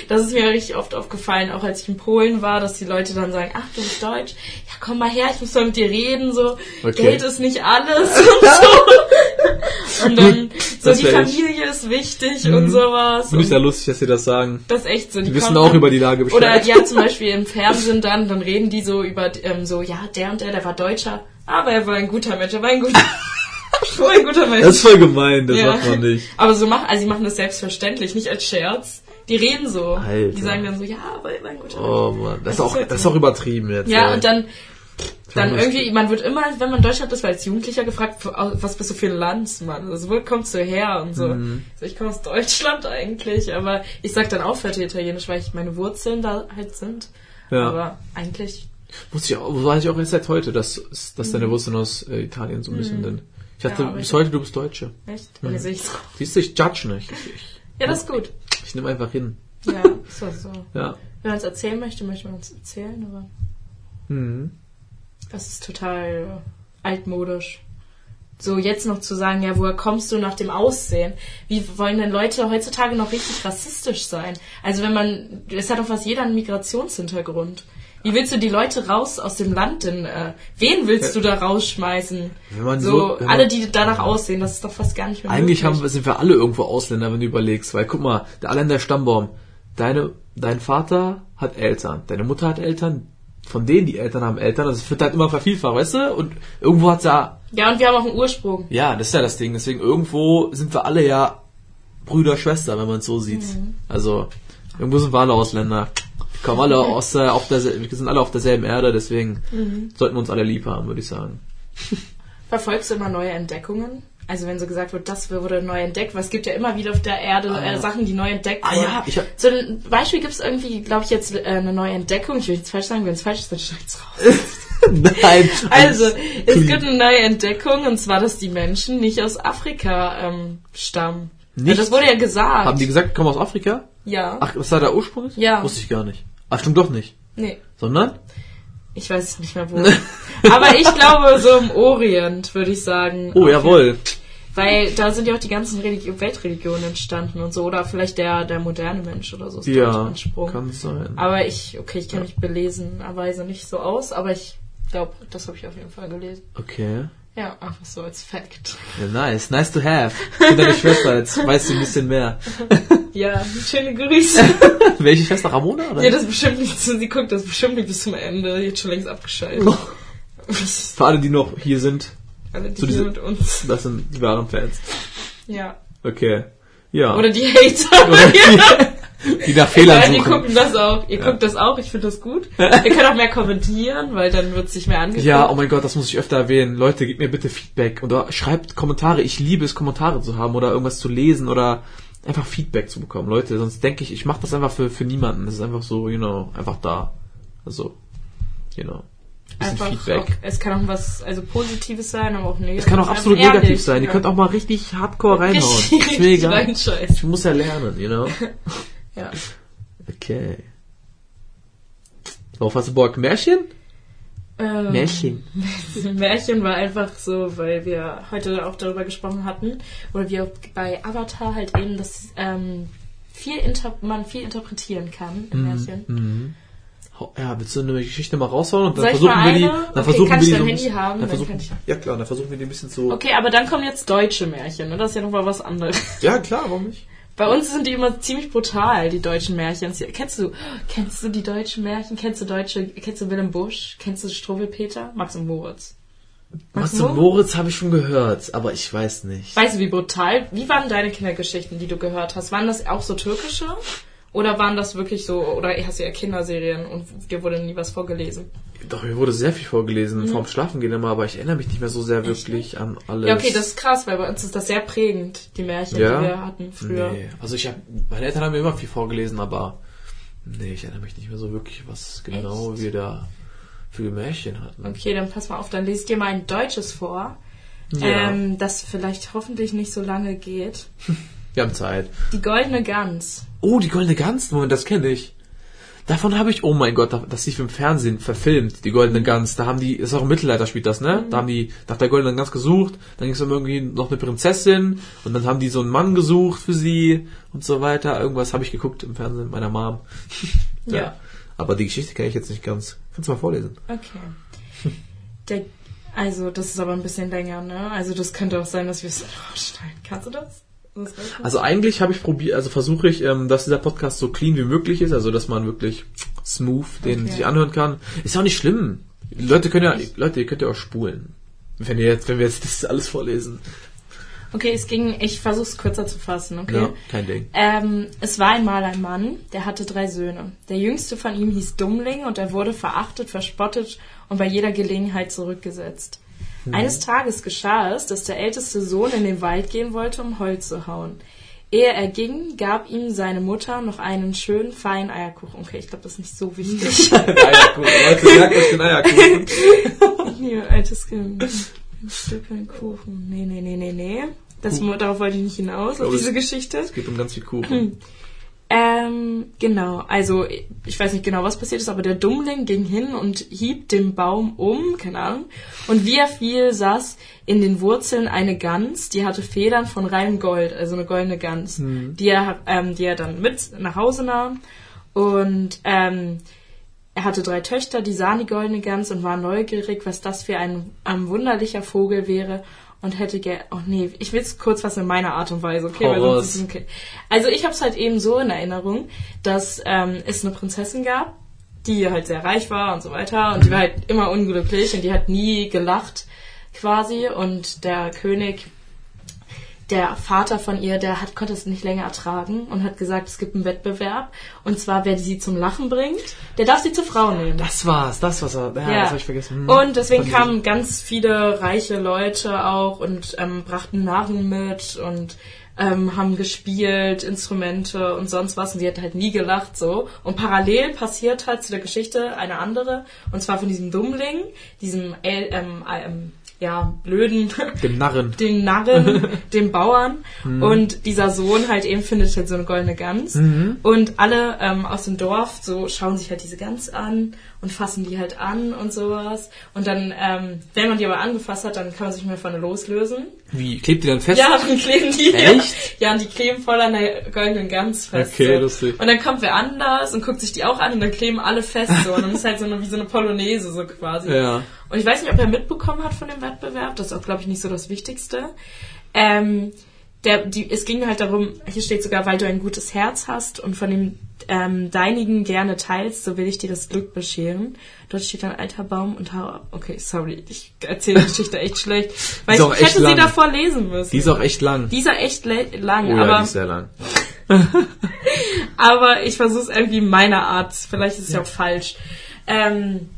Das ist mir richtig oft aufgefallen, auch als ich in Polen war, dass die Leute dann sagen, ach, du bist Deutsch, ja, komm mal her, ich muss mal mit dir reden, so, Okay. Geld ist nicht alles und so. [laughs] Und dann, so, die. Familie ist wichtig und sowas. Finde ich sehr lustig, dass sie das sagen. das ist echt so. Die wissen kommen auch dann- über die Lage Bescheid. Oder ja, zum Beispiel im Fernsehen dann, dann reden die so über, ähm, so, ja, der und der, der war Deutscher, aber er war ein guter Mensch, er war ein guter, war [laughs] [laughs] ein guter Mensch. Das ist voll gemein, das Ja. sagt man nicht. Aber so machen, also sie machen das selbstverständlich, nicht als Scherz. Die reden so. Alter. Die sagen dann so, ja, aber er war ein guter Mensch. Oh man, das ist Das auch, ist halt das ist auch übertrieben jetzt. Ja, ey. und dann, dann irgendwie, man wird immer, wenn man in Deutschland ist, als Jugendlicher gefragt, was bist du für ein Land, Mann? Also wo kommst du her und so. Mhm. so ich komme aus Deutschland eigentlich, aber ich sag dann auch für Italienisch, weil ich meine Wurzeln da halt sind. Ja. Aber eigentlich, Wusste ich auch, weiß ich auch erst seit heute, dass, dass deine Wurzeln aus äh, Italien so ein bisschen sind. Ich dachte, Mhm. Ja, bis heute du bist Deutsche. echt? Mhm. Sehe ich. Siehst du, ich judge nicht. Ich, ich, Ja, das ist gut. ich nehme einfach hin. Ja, so, so. Ja. Wenn man es erzählen möchte, möchte man es erzählen, aber Mhm. Das ist total altmodisch. So jetzt noch zu sagen, ja, woher kommst du nach dem Aussehen? Wie wollen denn Leute heutzutage noch richtig rassistisch sein? Also wenn man, es hat doch fast jeder einen Migrationshintergrund. Wie willst du die Leute raus aus dem Land denn? Äh, wen willst du da rausschmeißen? Wenn man so, so- alle, die danach aussehen, das ist doch fast gar nicht mehr Eigentlich möglich. haben, sind wir alle irgendwo Ausländer, wenn du überlegst. Weil guck mal, der Allländer Stammbaum. Deine, dein Vater hat Eltern, deine Mutter hat Eltern, von denen die Eltern haben Eltern. Also es wird halt immer vervielfacht, weißt du? Und irgendwo hat's ja, Ja, und wir haben auch einen Ursprung. ja, das ist ja das Ding. Deswegen irgendwo sind wir alle ja Brüder, Schwester, wenn man es so sieht. Also irgendwo sind wir alle Ausländer. Wir kommen alle aus der, auf der, wir sind alle auf derselben Erde, deswegen sollten wir uns alle lieb haben, würde ich sagen. [laughs] Verfolgst du immer neue Entdeckungen? Also wenn so gesagt wird, das wurde neu entdeckt, weil es gibt ja immer wieder auf der Erde äh, Sachen, die neu entdeckt Ah, wurden. ja, ich hab- so ein Beispiel gibt es irgendwie, glaube ich, jetzt äh, eine neue Entdeckung. Ich will jetzt falsch sagen, wenn es falsch ist, dann schneid's raus. [laughs] Nein. [laughs] Also, es clean. gibt eine neue Entdeckung, und zwar, dass die Menschen nicht aus Afrika ähm, stammen. Nicht? Ja, das wurde ja gesagt. Haben die gesagt, komm aus Afrika? ja. Ach, was da der Ursprung ist? Ja. Wusste ich gar nicht. Ach, stimmt doch nicht. Nee, Sondern? ich weiß es nicht mehr wo. [laughs] Aber ich glaube, so im Orient, würde ich sagen. Oh, Auf jawohl. Weil da sind ja auch die ganzen Religi Weltreligionen entstanden und so. Oder vielleicht der, der moderne Mensch oder so ist Ja, entsprungen. kann sein. Aber ich, okay, ich kenne mich belesenerweise nicht so aus, aber ich glaube, das habe ich auf jeden Fall gelesen. Okay. Ja, einfach so als Fact. Ja, nice. Nice to have. Ich bin deine Schwester, jetzt weißt du ein bisschen mehr. [laughs] Ja, schöne Grüße. [laughs] Welche Schwester? Ramona? Oder? Ja, das bestimmt nicht, sie guckt das bestimmt nicht bis zum Ende. Hat schon längst abgeschaltet. Für alle, die noch hier sind, Alle, die So diese- mit uns. [laughs] das sind die wahren Fans. Ja. Okay. Ja. Oder die Hater. Oder die, [laughs] die nach Fehlern Ja, suchen. gucken das auch. Ihr guckt das auch, ich finde das gut. Ihr könnt auch mehr kommentieren, weil dann wird es nicht mehr angeguckt. Ja, oh mein Gott, das muss ich öfter erwähnen. Leute, gebt mir bitte Feedback oder schreibt Kommentare. Ich liebe es, Kommentare zu haben oder irgendwas zu lesen oder einfach Feedback zu bekommen. Leute, sonst denke ich, ich mache das einfach für, für niemanden. Das ist einfach so, you know, einfach da. Also, you know, Einfach Feedback. Auch, es kann auch was also Positives sein, aber auch negativ. Es kann auch absolut negativ ehrlich, sein. Ihr ja. könnt auch mal richtig hardcore reinhauen. Richtig, ist mir egal. Ich muss ja lernen, you know. [laughs] Ja. Okay. Worauf hast du Bock? Märchen? Ähm, Märchen. [laughs] Märchen war einfach so, weil wir heute auch darüber gesprochen hatten, oder wir bei Avatar halt eben, dass ähm, viel man viel interpretieren kann im Märchen. Mhm. Ja, willst du eine Geschichte mal raushauen und dann versuchen wir die. Dann Okay, versuchen kann wir ich die dein so ein Handy bisschen- haben? Dann Dann versuchen, ich- ja klar, dann versuchen wir die ein bisschen zu. Okay, aber dann kommen jetzt deutsche Märchen, ne? Das ist ja nochmal was anderes. [laughs] Ja klar, warum nicht? Bei uns sind die immer ziemlich brutal, die deutschen Märchen. Kennst du, kennst du die deutschen Märchen? Kennst du deutsche, kennst du Willem Busch? Kennst du Struwwelpeter? Max und Moritz? Max Max und Moritz habe ich schon gehört, aber ich weiß nicht. Weißt du, wie brutal? Wie waren deine Kindergeschichten, die du gehört hast? Waren das auch so türkische? Oder waren das wirklich so, oder hast du ja Kinderserien und dir wurde nie was vorgelesen? Doch, mir wurde sehr viel vorgelesen Mhm. vorm Schlafengehen immer, aber ich erinnere mich nicht mehr so sehr wirklich an alles. Ja, okay, das ist krass, weil bei uns ist das sehr prägend, die Märchen, Ja? die wir hatten früher. Nee, also ich habe, meine Eltern haben mir immer viel vorgelesen, aber nee, ich erinnere mich nicht mehr so wirklich, was genau wir da für Märchen hatten. Okay, dann pass mal auf, dann lese ich dir mal ein deutsches vor, Ja, ähm, das vielleicht hoffentlich nicht so lange geht. [laughs] wir haben Zeit. Die goldene Gans. Oh, die Goldene Gans, Moment, das kenne ich. Davon habe ich, oh mein Gott, das lief im Fernsehen verfilmt, die Goldene Gans. Da haben die, ist auch im Mittelalter spielt das, ne? Da haben die nach der Goldenen Gans gesucht, dann ging es um irgendwie noch eine Prinzessin und dann haben die so einen Mann gesucht für sie und so weiter. Irgendwas habe ich geguckt im Fernsehen mit meiner Mom. [laughs] Ja. Aber die Geschichte kenne ich jetzt nicht ganz. Kannst du mal vorlesen? Okay. Der, also, das ist aber ein bisschen länger, ne? Also, das könnte auch sein, dass wir es [laughs] rausschneiden. Kannst du das? Also eigentlich habe ich probiert, also versuche ich, ähm, dass dieser Podcast so clean wie möglich ist, also dass man wirklich smooth den Okay. sich anhören kann. Ist ja auch nicht schlimm. Die Leute können ja, Leute, ihr könnt ja auch spulen. Wenn ihr jetzt, wenn wir jetzt das alles vorlesen. Okay, es ging, ich versuche es kürzer zu fassen, okay? Ja, kein Ding. Ähm, es war einmal ein Mann, der hatte drei Söhne. Der jüngste von ihm hieß Dummling und er wurde verachtet, verspottet und bei jeder Gelegenheit zurückgesetzt. Eines Tages geschah es, dass der älteste Sohn in den Wald gehen wollte, um Holz zu hauen. Ehe er ging, gab ihm seine Mutter noch einen schönen, feinen Eierkuchen. Okay, ich glaube, das ist nicht so wichtig. [laughs] Eierkuchen. Leute, merkt euch den Eierkuchen. [laughs] Hier, altes Kind. Ein Stück ein Kuchen. Nee, nee, nee, nee, nee. Das, darauf wollte ich nicht hinaus, auf glaube, diese es- Geschichte. Es geht um ganz viel Kuchen. [clears throat] Ähm, genau. Also, ich weiß nicht genau, was passiert ist, aber der Dummling ging hin und hieb den Baum um, keine Ahnung. Und wie er fiel, saß in den Wurzeln eine Gans, die hatte Federn von reinem Gold, also eine goldene Gans, die, er, ähm, die er dann mit nach Hause nahm. Und ähm, er hatte drei Töchter, die sahen die goldene Gans und waren neugierig, was das für ein, ein wunderlicher Vogel wäre und hätte gerne. Oh nee, ich will es kurz fassen in meiner Art und Weise, okay? Weil sonst ist okay. Also ich habe es halt eben so in Erinnerung, dass ähm, es eine Prinzessin gab, die halt sehr reich war und so weiter und die war halt immer unglücklich und die hat nie gelacht quasi und der König der Vater von ihr, der hat, konnte es nicht länger ertragen und hat gesagt, es gibt einen Wettbewerb. Und zwar, wer sie zum Lachen bringt, der darf sie zur Frau nehmen. Das war's, das was er, ja, Ja. das habe ich vergessen. Hm. Und deswegen kamen ganz viele reiche Leute auch und ähm, brachten Narren mit und ähm, haben gespielt, Instrumente und sonst was. Und sie hat halt nie gelacht so. Und parallel passiert halt zu der Geschichte eine andere. Und zwar von diesem Dummling, diesem El ähm, ähm, ja, blöden. Dem Narren. [laughs] den Narren, [laughs] den Bauern. Und dieser Sohn halt eben findet halt so eine goldene Gans. Und alle ähm, aus dem Dorf so schauen sich halt diese Gans an und fassen die halt an und sowas und dann, ähm, wenn man die aber angefasst hat, dann kann man sich nicht mehr von loslösen. Wie, klebt die dann fest? Ja, [laughs] dann kleben die. Echt? Ja, und die kleben voll an der goldenen Gans fest. Okay, so. lustig. Und dann kommt wer anders und guckt sich die auch an und dann kleben alle fest so. Und dann ist halt so eine, wie so eine Polonaise so quasi. Ja. Und ich weiß nicht, ob er mitbekommen hat von dem Wettbewerb. Das ist auch, glaube ich, nicht so das Wichtigste. Ähm, der, die, es ging halt darum, hier steht sogar, weil du ein gutes Herz hast und von dem ähm, deinigen gerne teilst, so will ich dir das Glück bescheren. Dort steht ein alter Baum und hau ab. Okay, sorry, ich erzähle die [laughs] Geschichte echt schlecht. Weil ich hätte lang. sie davor lesen müssen. Die ist auch echt lang. Die ist auch echt lang, oh ja, aber die ist sehr lang. [laughs] aber ich versuche es irgendwie meiner Art. Vielleicht ist es ja, auch falsch. Ähm,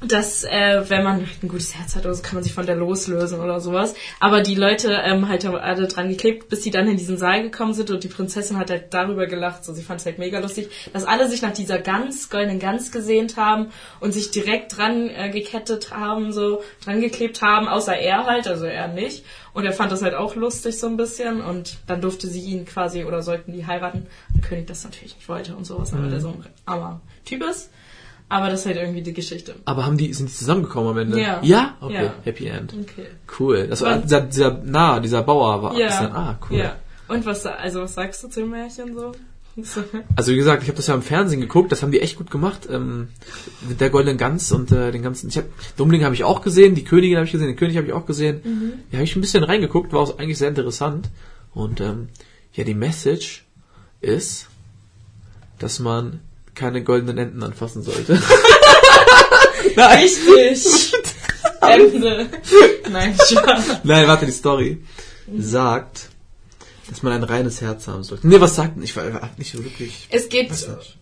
dass, äh, wenn man ein gutes Herz hat oder so, kann man sich von der loslösen oder sowas. Aber die Leute ähm, halt haben alle dran geklebt, bis sie dann in diesen Saal gekommen sind und die Prinzessin hat halt darüber gelacht. So, sie fand es halt mega lustig, dass alle sich nach dieser Gans, goldenen Gans gesehnt haben und sich direkt dran äh, gekettet haben, so dran geklebt haben, außer er halt, also er nicht. Und er fand das halt auch lustig so ein bisschen und dann durfte sie ihn quasi oder sollten die heiraten. Der König das natürlich nicht wollte und sowas, weil der so ein armer Typ ist. Aber das ist halt irgendwie die Geschichte. Aber haben die, sind die zusammengekommen am Ende? Ja. Ja? Okay, Ja. Happy End. Okay. Cool. Das war dieser, dieser, na, dieser Bauer war. Ja. Dann, ah, cool. Ja. Und was, also was sagst du zu dem Märchen so? So. [laughs] Also wie gesagt, ich habe das ja im Fernsehen geguckt, das haben die echt gut gemacht ähm, mit der goldenen Gans und äh, den ganzen. Ich hab, Dummling habe ich auch gesehen, die Königin habe ich gesehen, den König habe ich auch gesehen. Mhm. Ja, habe ich ein bisschen reingeguckt, war auch eigentlich sehr interessant. Und ähm, ja, die Message ist, dass man keine goldenen Enten anfassen sollte. [laughs] Nein, Richtig! [laughs] Ende. Nein, Spaß. Nein, warte, die Story sagt, dass man ein reines Herz haben sollte. Nee, was sagt denn? Ich war nicht so wirklich. Es geht,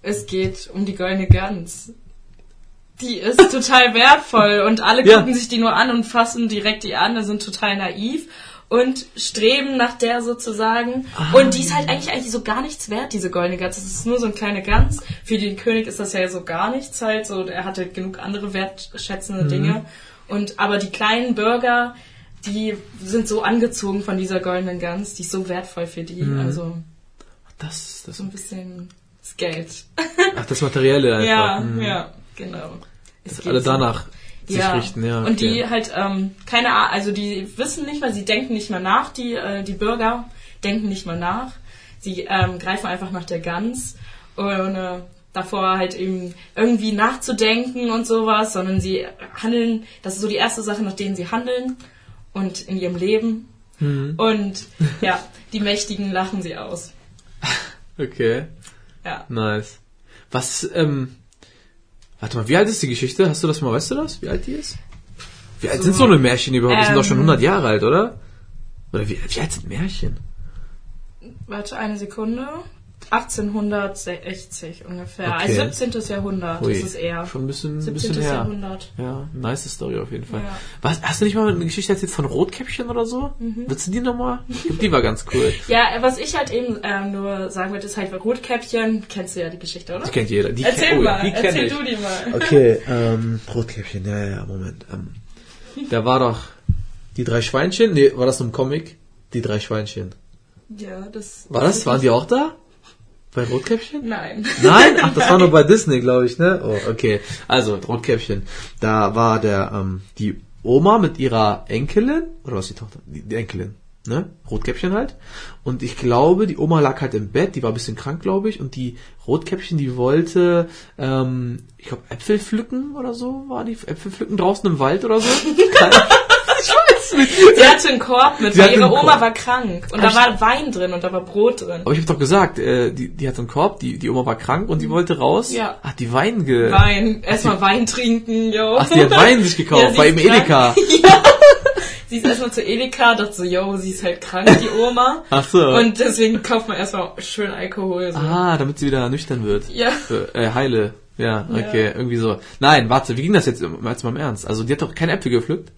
es geht um die goldene Gans. Die ist total wertvoll und alle Ja. gucken sich die nur an und fassen direkt die an, sind total naiv und streben nach der sozusagen. Ah. Und die ist halt eigentlich, eigentlich so gar nichts wert, diese goldene Gans. Das ist nur so eine kleine Gans. Für den König ist das ja so gar nichts halt. So, er hatte genug andere wertschätzende Mhm. Dinge. Und aber die kleinen Bürger, die sind so angezogen von dieser goldenen Gans, die ist so wertvoll für die. Mhm. Also Das, das, so ein bisschen das Geld. ach, das Materielle [laughs] einfach. Ja, Mhm. ja, genau. Es geht alle danach sich ja. richten, ja. Und die okay. halt, ähm, keine Ahnung, also die wissen nicht mal, sie denken nicht mal nach, die, äh, die Bürger denken nicht mal nach. Sie ähm, greifen einfach nach der Gans, ohne davor halt eben irgendwie nachzudenken und sowas, sondern sie handeln, das ist so die erste Sache, nach denen sie handeln und in ihrem Leben. Mhm. Und [laughs] ja, die Mächtigen lachen sie aus. Okay, Ja. nice. Was, ähm, warte mal, wie alt ist die Geschichte? Hast du das mal, weißt du das? Wie alt die ist? Wie alt So. sind so eine Märchen überhaupt? Die sind doch schon Ähm. 100 Jahre alt, oder? Oder wie, wie alt sind Märchen? Warte eine Sekunde. 1860 ungefähr. Okay. Also 17. Jahrhundert Ui, ist es eher. Schon ein bisschen, ein 17. bisschen her. Jahrhundert. Ja, nice Story auf jeden Fall. Ja. Was, hast du nicht mal eine Geschichte erzählt von Rotkäppchen oder so? Mhm. Willst du die nochmal? Die war ganz cool. [laughs] Ja, was ich halt eben ähm, nur sagen würde, ist halt Rotkäppchen. Kennst du ja die Geschichte, oder? Die kennt jeder. Die Erzähl kenn- oh, mal, die erzähl ich. du die mal. Okay, [laughs] ähm, Rotkäppchen, ja, ja, ja, Moment. Ähm, da war doch die drei Schweinchen. Nee, war das im Comic? Die drei Schweinchen. Ja, das. War das? Waren die auch da? Bei Rotkäppchen? Nein. Nein? Ach, das war nur bei Disney, glaube ich, ne? Oh, okay. Also, Rotkäppchen. Da war der, ähm, die Oma mit ihrer Enkelin, oder was die Tochter? Die, die Enkelin, ne? Rotkäppchen halt. Und ich glaube, die Oma lag halt im Bett, die war ein bisschen krank, glaube ich, und die Rotkäppchen, die wollte, ähm, ich glaube, Äpfel pflücken oder so, war die Äpfel pflücken draußen im Wald oder so? [laughs] Ich weiß nicht. Sie hatte einen Korb mit, Sie weil hatte ihre Oma Korb. war krank. Und Hab da war Wein drin und da war Brot drin. Aber ich habe doch gesagt, äh, die, die hat einen Korb, die, die Oma war krank und die wollte raus. Ja. Hat die Wein ge... Wein. Erstmal Wein trinken, yo. Ach, die hat Wein sich [laughs] gekauft, Ja, bei im Edeka. [laughs] ja. Sie ist erstmal zu Edeka, dachte so, yo, sie ist halt krank, die Oma. Ach so. Und deswegen kauft man erstmal schön Alkohol. So. ah, damit sie wieder nüchtern wird. Ja. Äh, heile. Ja, okay, irgendwie so. Nein, warte, wie ging das jetzt jetzt mal im Ernst? Also die hat doch keine Äpfel gepflückt?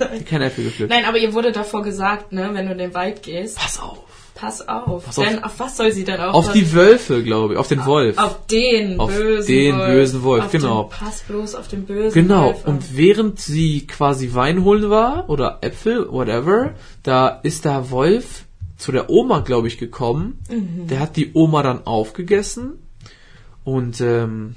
Hat keine Äpfel gepflückt. Nein, aber ihr wurde davor gesagt, ne, wenn du in den Wald gehst, Pass auf. pass auf. Pass auf. Denn auf was soll sie dann auch? Auf die Wölfe, glaube ich. Auf den Wolf. Auf den Auf bösen den Wolf. bösen Wolf, auf genau. Den, pass bloß auf den bösen Genau, Wolf. auf. und während sie quasi Wein holen war, oder Äpfel, whatever, da ist der Wolf zu der Oma, glaube ich, gekommen. Mhm. Der hat die Oma dann aufgegessen und ähm,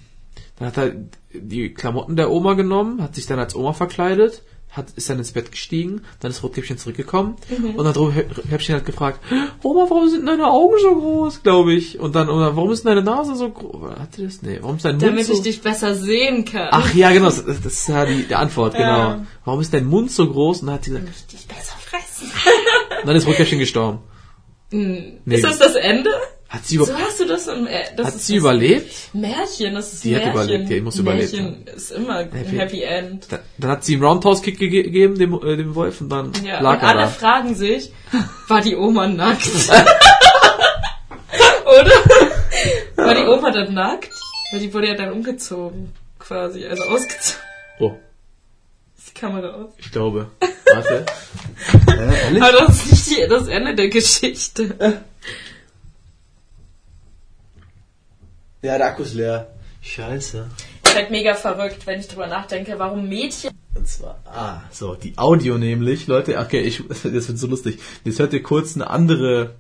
dann hat er die Klamotten der Oma genommen, hat sich dann als Oma verkleidet, hat, ist dann ins Bett gestiegen, dann ist Rotkäppchen zurückgekommen Mhm. und dann Rotkäppchen hat gefragt, Oma, warum sind deine Augen so groß, glaube ich? Und dann, oder warum ist deine Nase so groß? Hat die das? Nee, warum ist dein Mund Damit so... ich dich besser sehen kann. Ach ja, genau, das, das ist ja die, die Antwort, genau. Ja. Warum ist dein Mund so groß? Und dann hat sie gesagt, Damit ich dich besser fressen. und dann ist Rotkäppchen gestorben. Hm. Nee. Ist das das Ende? Hat sie, über, So hast du das im äh, das hat ist sie das überlebt? Märchen, das ist Die hat überlebt, die muss überlebt Märchen ist immer ein Happy- Happy End. Da, dann hat sie einen Roundhouse-Kick ge gegeben, dem, äh, dem Wolf, und dann Ja, lag und er alle da. fragen sich, [laughs] war die Oma nackt? [laughs] Oder? War die Oma dann nackt? Weil die wurde ja dann umgezogen, quasi, also ausgezogen. Oh, Ist die Kamera aus? ich glaube. [laughs] Warte. äh? Aber das ist nicht die, das Ende der Geschichte. Ja, der Akku ist leer. Scheiße. Ist halt mega verrückt, wenn ich drüber nachdenke, warum Mädchen Und zwar, ah, so, die Audio nämlich, Leute, okay, ich, [laughs] das wird so lustig. Jetzt hört ihr kurz eine andere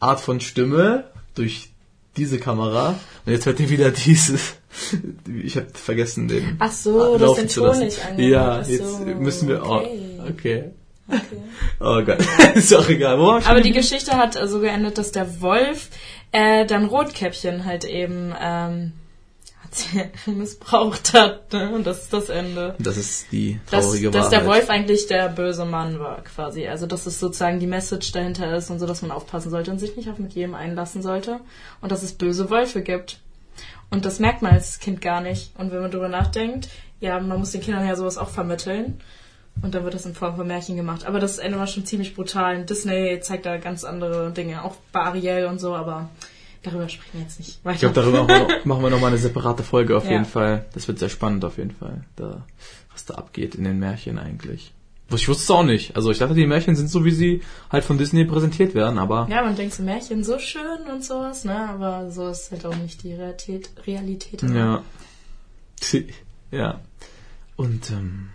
Art von Stimme durch diese Kamera. Und jetzt hört ihr wieder dieses, [laughs] ich habe vergessen den. Ach so, den zu Ton nicht. Ja, Ach jetzt so, müssen wir, oh, okay. okay. [laughs] Oh Gott, ist auch egal. Wo Aber die Geschichte hat so geendet, dass der Wolf äh, dann Rotkäppchen halt eben ähm, hat sie [laughs] missbraucht hat. Ne? Und das ist das Ende. Das ist die Dass, traurige dass Wahrheit. der Wolf eigentlich der böse Mann war, quasi. Also, dass es sozusagen die Message dahinter ist und so, dass man aufpassen sollte und sich nicht auf mit jedem einlassen sollte. Und dass es böse Wölfe gibt. Und das merkt man als Kind gar nicht. Und wenn man darüber nachdenkt, ja, man muss den Kindern ja sowas auch vermitteln. Und dann wird das in Form von Märchen gemacht. Aber das Ende war schon ziemlich brutal. Disney zeigt da ganz andere Dinge, auch bei Ariel und so, aber darüber sprechen wir jetzt nicht weiter. Ich glaube, darüber [laughs] machen wir, noch, machen wir noch mal eine separate Folge auf Ja. jeden Fall. Das wird sehr spannend auf jeden Fall, da, was da abgeht in den Märchen eigentlich. Ich wusste es auch nicht. Also ich dachte, die Märchen sind so, wie sie halt von Disney präsentiert werden, aber Ja, man denkt so Märchen so schön und sowas, ne? Aber so ist halt auch nicht die Realität. Realität ja. [laughs] Ja. Und ähm,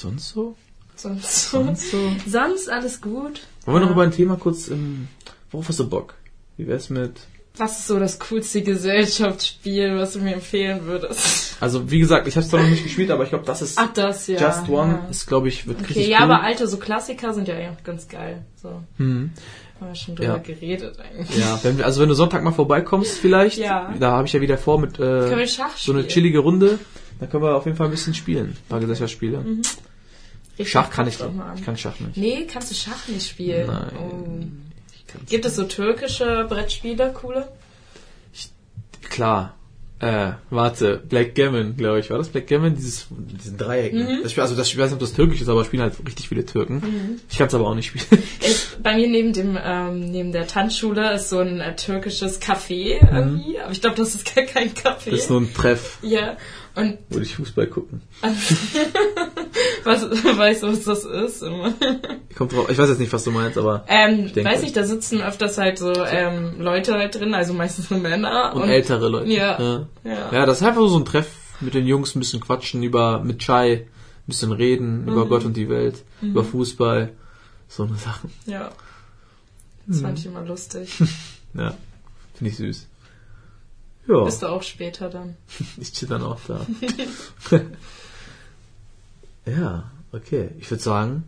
sonst so? Sonst, so. Sonst so? Sonst alles gut. Wollen wir noch Ja. über ein Thema kurz, ähm, worauf hast du Bock? Wie wär's mit Was ist so das coolste Gesellschaftsspiel, was du mir empfehlen würdest? Also wie gesagt, ich habe es zwar noch nicht gespielt, aber ich glaube, das ist Ach, das ja. Just One Ja. ist, glaube ich, wird Okay, richtig ja, cool. aber alte so Klassiker sind ja auch ganz geil. So, Hm. haben wir schon drüber Ja. geredet eigentlich. Ja, wenn also wenn du Sonntag mal vorbeikommst vielleicht, Ja. da habe ich ja wieder vor mit äh, so eine chillige Runde, da können wir auf jeden Fall ein bisschen spielen, ein paar Gesellschaftsspiele. Ich Schach kann ich nicht, doch ich kann Schach nicht. Nee, kannst du Schach nicht spielen. Nein. Oh. Ich Gibt es so türkische Brettspiele, coole? Klar. Äh, warte, Blackgammon, glaube ich. War das Blackgammon? Dieses, diesen Dreieck. Mhm. ne? Das Spiel, also das, ich weiß nicht, ob das türkisch ist, aber spielen halt richtig viele Türken. Mhm. Ich kann es aber auch nicht spielen. [laughs] Ist, bei mir neben dem ähm, neben der Tanzschule ist so ein äh, türkisches Café irgendwie, aber ich glaube, das ist gar kein Café. Mhm. Das ist nur ein Treff, ja, und wo ich Fußball gucken. [laughs] was weißt du, was das ist? Kommt drauf, ich weiß jetzt nicht, was du meinst, aber Ähm, denke- weiß nicht, da sitzen öfters halt so ähm, Leute halt drin, also meistens nur Männer. und, ältere Leute. Ja. ja. Ja. Ja, das ist einfach so ein Treff mit den Jungs, ein bisschen quatschen über, mit Chai, ein bisschen reden über Gott und die Welt, über Fußball, so eine Sachen. ja. Das Mhm. fand ich immer lustig. [laughs] Ja, finde ich süß. Ja, Bist du auch später dann. [laughs] ich chill dann auch da. [laughs] ja, okay, ich würde sagen,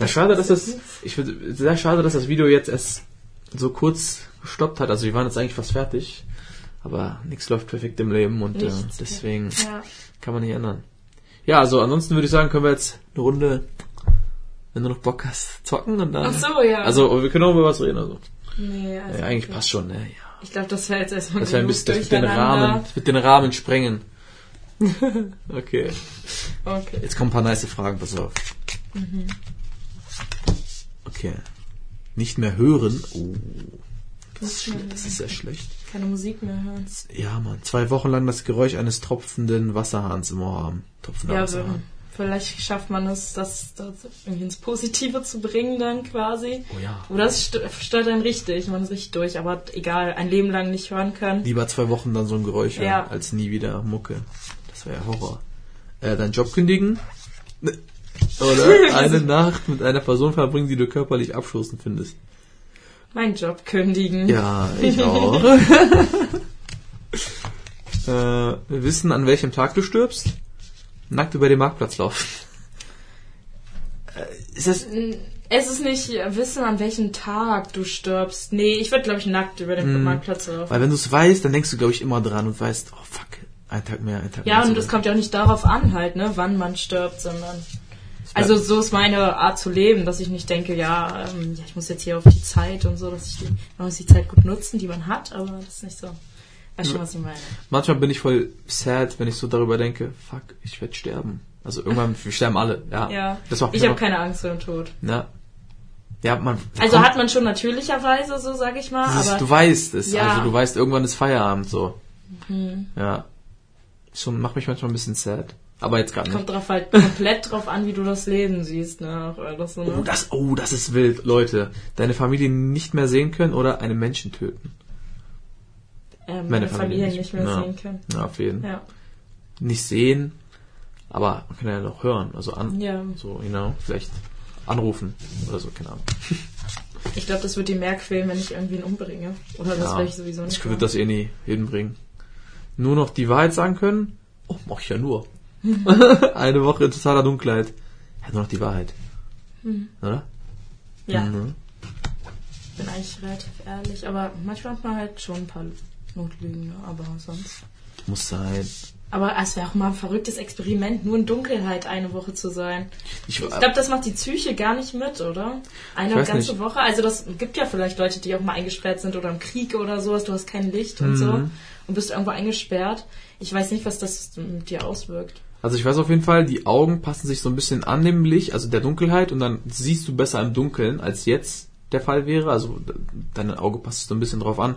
ja, schade, dass das, ich würde, sehr schade, dass das Video jetzt erst so kurz gestoppt hat, also wir waren jetzt eigentlich fast fertig, aber nichts läuft perfekt im Leben und äh, deswegen Ja. kann man nicht ändern. Ja, also ansonsten würde ich sagen, können wir jetzt eine Runde, wenn du noch Bock hast, zocken und dann. Ach so, ja. Also wir können auch über was reden, also. nee, also Ja, eigentlich okay. passt schon, ne? Ja. Ich glaube, das wäre jetzt erstmal Das genug bisschen, das wird den. Rahmen, das wird den Rahmen sprengen. [laughs] okay. Okay. Jetzt kommen ein paar nice Fragen, pass auf. Mhm. Okay. Nicht mehr hören. Oh. Das ist, das ist sehr schlecht. Keine Musik mehr hören. Ja, Mann. Zwei Wochen lang das Geräusch eines tropfenden Wasserhahns im Ohr haben. Tropfender Ja, Wasserhahn. Vielleicht schafft man es, das, das irgendwie ins Positive zu bringen dann quasi. Oh ja. Oder es st- stört einen richtig, man ist richtig durch, aber egal, ein Leben lang nicht hören können. Lieber zwei Wochen dann so ein Geräusch Ja. als nie wieder Mucke. Das wäre ja Horror. Äh, deinen Job kündigen? Oder eine [laughs] Nacht mit einer Person verbringen, die du körperlich abstoßend findest. Mein Job kündigen. Ja, ich [laughs] auch. äh, wir wissen, an welchem Tag du stirbst. Nackt über den Marktplatz laufen. Äh, ist das... Es ist nicht wissen, an welchem Tag du stirbst. Nee, ich würde, glaube ich, nackt über den Mhm. Marktplatz laufen. Weil wenn du es weißt, dann denkst du, glaube ich, immer dran und weißt, oh fuck, ein Tag mehr, ein Tag mehr. Ja, und es kommt ja auch nicht darauf an, halt, ne, wann man stirbt, sondern. Also so ist meine Art zu leben, dass ich nicht denke, ja, ähm, ja, ich muss jetzt hier auf die Zeit und so, dass ich die, man muss die Zeit gut nutzen, die man hat, aber das ist nicht so. Weißt schon, was ich meine? Manchmal bin ich voll sad, wenn ich so darüber denke, fuck, ich werde sterben. Also irgendwann, wir sterben alle, ja. Ja. Das macht Ich habe keine Angst vor dem Tod. Ja. Ja, man. Also hat man schon natürlicherweise, so sag ich mal, aber du weißt es, Ja. also du weißt, irgendwann ist Feierabend so. hm, Ja. Schon macht mich manchmal ein bisschen sad. Aber jetzt gerade nicht. kommt drauf halt komplett drauf an, wie du das Leben siehst, ne? Auch alles so, Oh, ne? das, oh, das ist wild, Leute. Deine Familie nicht mehr sehen können oder einen Menschen töten. Ähm, meine Familie Familie nicht. mehr Ja. sehen können. Ja, auf jeden. Ja. Nicht sehen, aber man kann ja noch hören. Also an, Ja. so, you know, vielleicht anrufen oder so, keine Ahnung. [laughs] Ich glaube, das wird die mehr quälen, wenn ich irgendwen umbringe. Oder das Ja. will ich sowieso nicht. Ich würde das eh nie hinbringen. Nur noch die Wahrheit sagen können? Oh, mach ich ja nur. [laughs] [laughs] Eine Woche in totaler Dunkelheit. Ja, nur noch die Wahrheit. Oder? Ja, Mhm. bin eigentlich relativ ehrlich, aber manchmal hat man halt schon ein paar Notlügen, ne? aber sonst. Muss sein. Aber es wäre auch mal ein verrücktes Experiment, nur in Dunkelheit eine Woche zu sein. Ich, Ich glaube, das macht die Psyche gar nicht mit, oder? Eine ganze nicht. Woche. Also das gibt ja vielleicht Leute, die auch mal eingesperrt sind oder im Krieg oder sowas. Du hast kein Licht und so Mhm. und bist irgendwo eingesperrt. Ich weiß nicht, was das mit dir auswirkt. Also ich weiß auf jeden Fall, die Augen passen sich so ein bisschen an dem Licht, also der Dunkelheit, und dann siehst du besser im Dunkeln, als jetzt der Fall wäre. Also dein Auge passt so ein bisschen drauf an.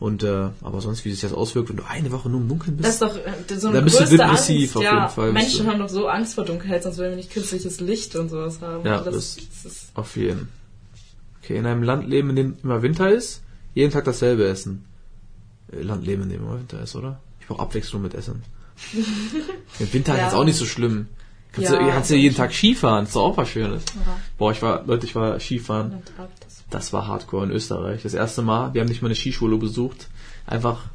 Und äh, aber sonst, wie sich das auswirkt, wenn du eine Woche nur im Dunkeln bist. Das ist doch äh, so eine bist du größte depressiv Angst. auf ja, jeden Fall, bist Menschen du. haben doch so Angst vor Dunkelheit, sonst würden wir nicht künstliches Licht und sowas haben. Ja, das, das- das ist Auf jeden. Okay, in einem Land leben, in dem immer Winter ist, jeden Tag dasselbe essen. Äh, Land leben, in dem immer Winter ist, oder? Ich brauche Abwechslung mit Essen. [laughs] Im Winter Ja. ist auch nicht so schlimm. Kannst Ja, du kannst ja jeden. Tag Skifahren, ist doch auch was Schönes. ja, Boah, ich war, Leute, ich war Skifahren. Das war Hardcore in Österreich. Das erste Mal, wir haben nicht mal eine Skischule besucht. Einfach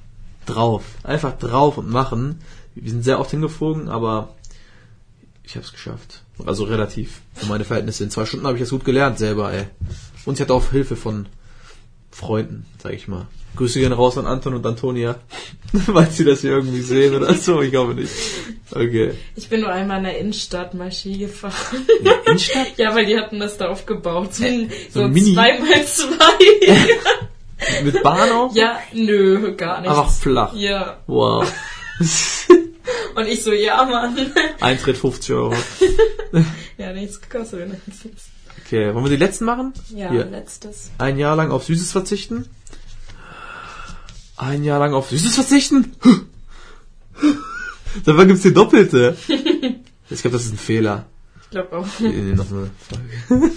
drauf. Einfach drauf und machen. Wir sind sehr oft hingeflogen, aber ich habe es geschafft. Also relativ. Für meine Verhältnisse. In zwei Stunden habe ich das gut gelernt selber, ey. Und ich hatte auch Hilfe von Freunden, sag ich mal. Grüße gehen raus an Anton und Antonia. [laughs] Falls sie das hier irgendwie sehen oder so, ich glaube nicht. Okay. Ich bin nur einmal in der Innenstadt mal Ski gefahren. In der Innenstadt? [laughs] ja, weil die hatten das da aufgebaut. So, ein- so so ein Mini- zwei mal [laughs] zwei. Mit Bahn auch? ja, nö, gar nicht. Einfach flach. Ja. Wow. Und ich so, ja, Mann. Eintritt 50 Euro. ja, nichts gekostet. nichts. Okay, wollen wir die letzten machen? Ja, Hier. letztes. Ein Jahr lang auf Süßes verzichten. Ein Jahr lang auf Süßes verzichten? [laughs] Dabei gibt's die doppelte. [laughs] Ich glaube, das ist ein Fehler. Ich glaube auch. Nee, noch eine Frage. [laughs]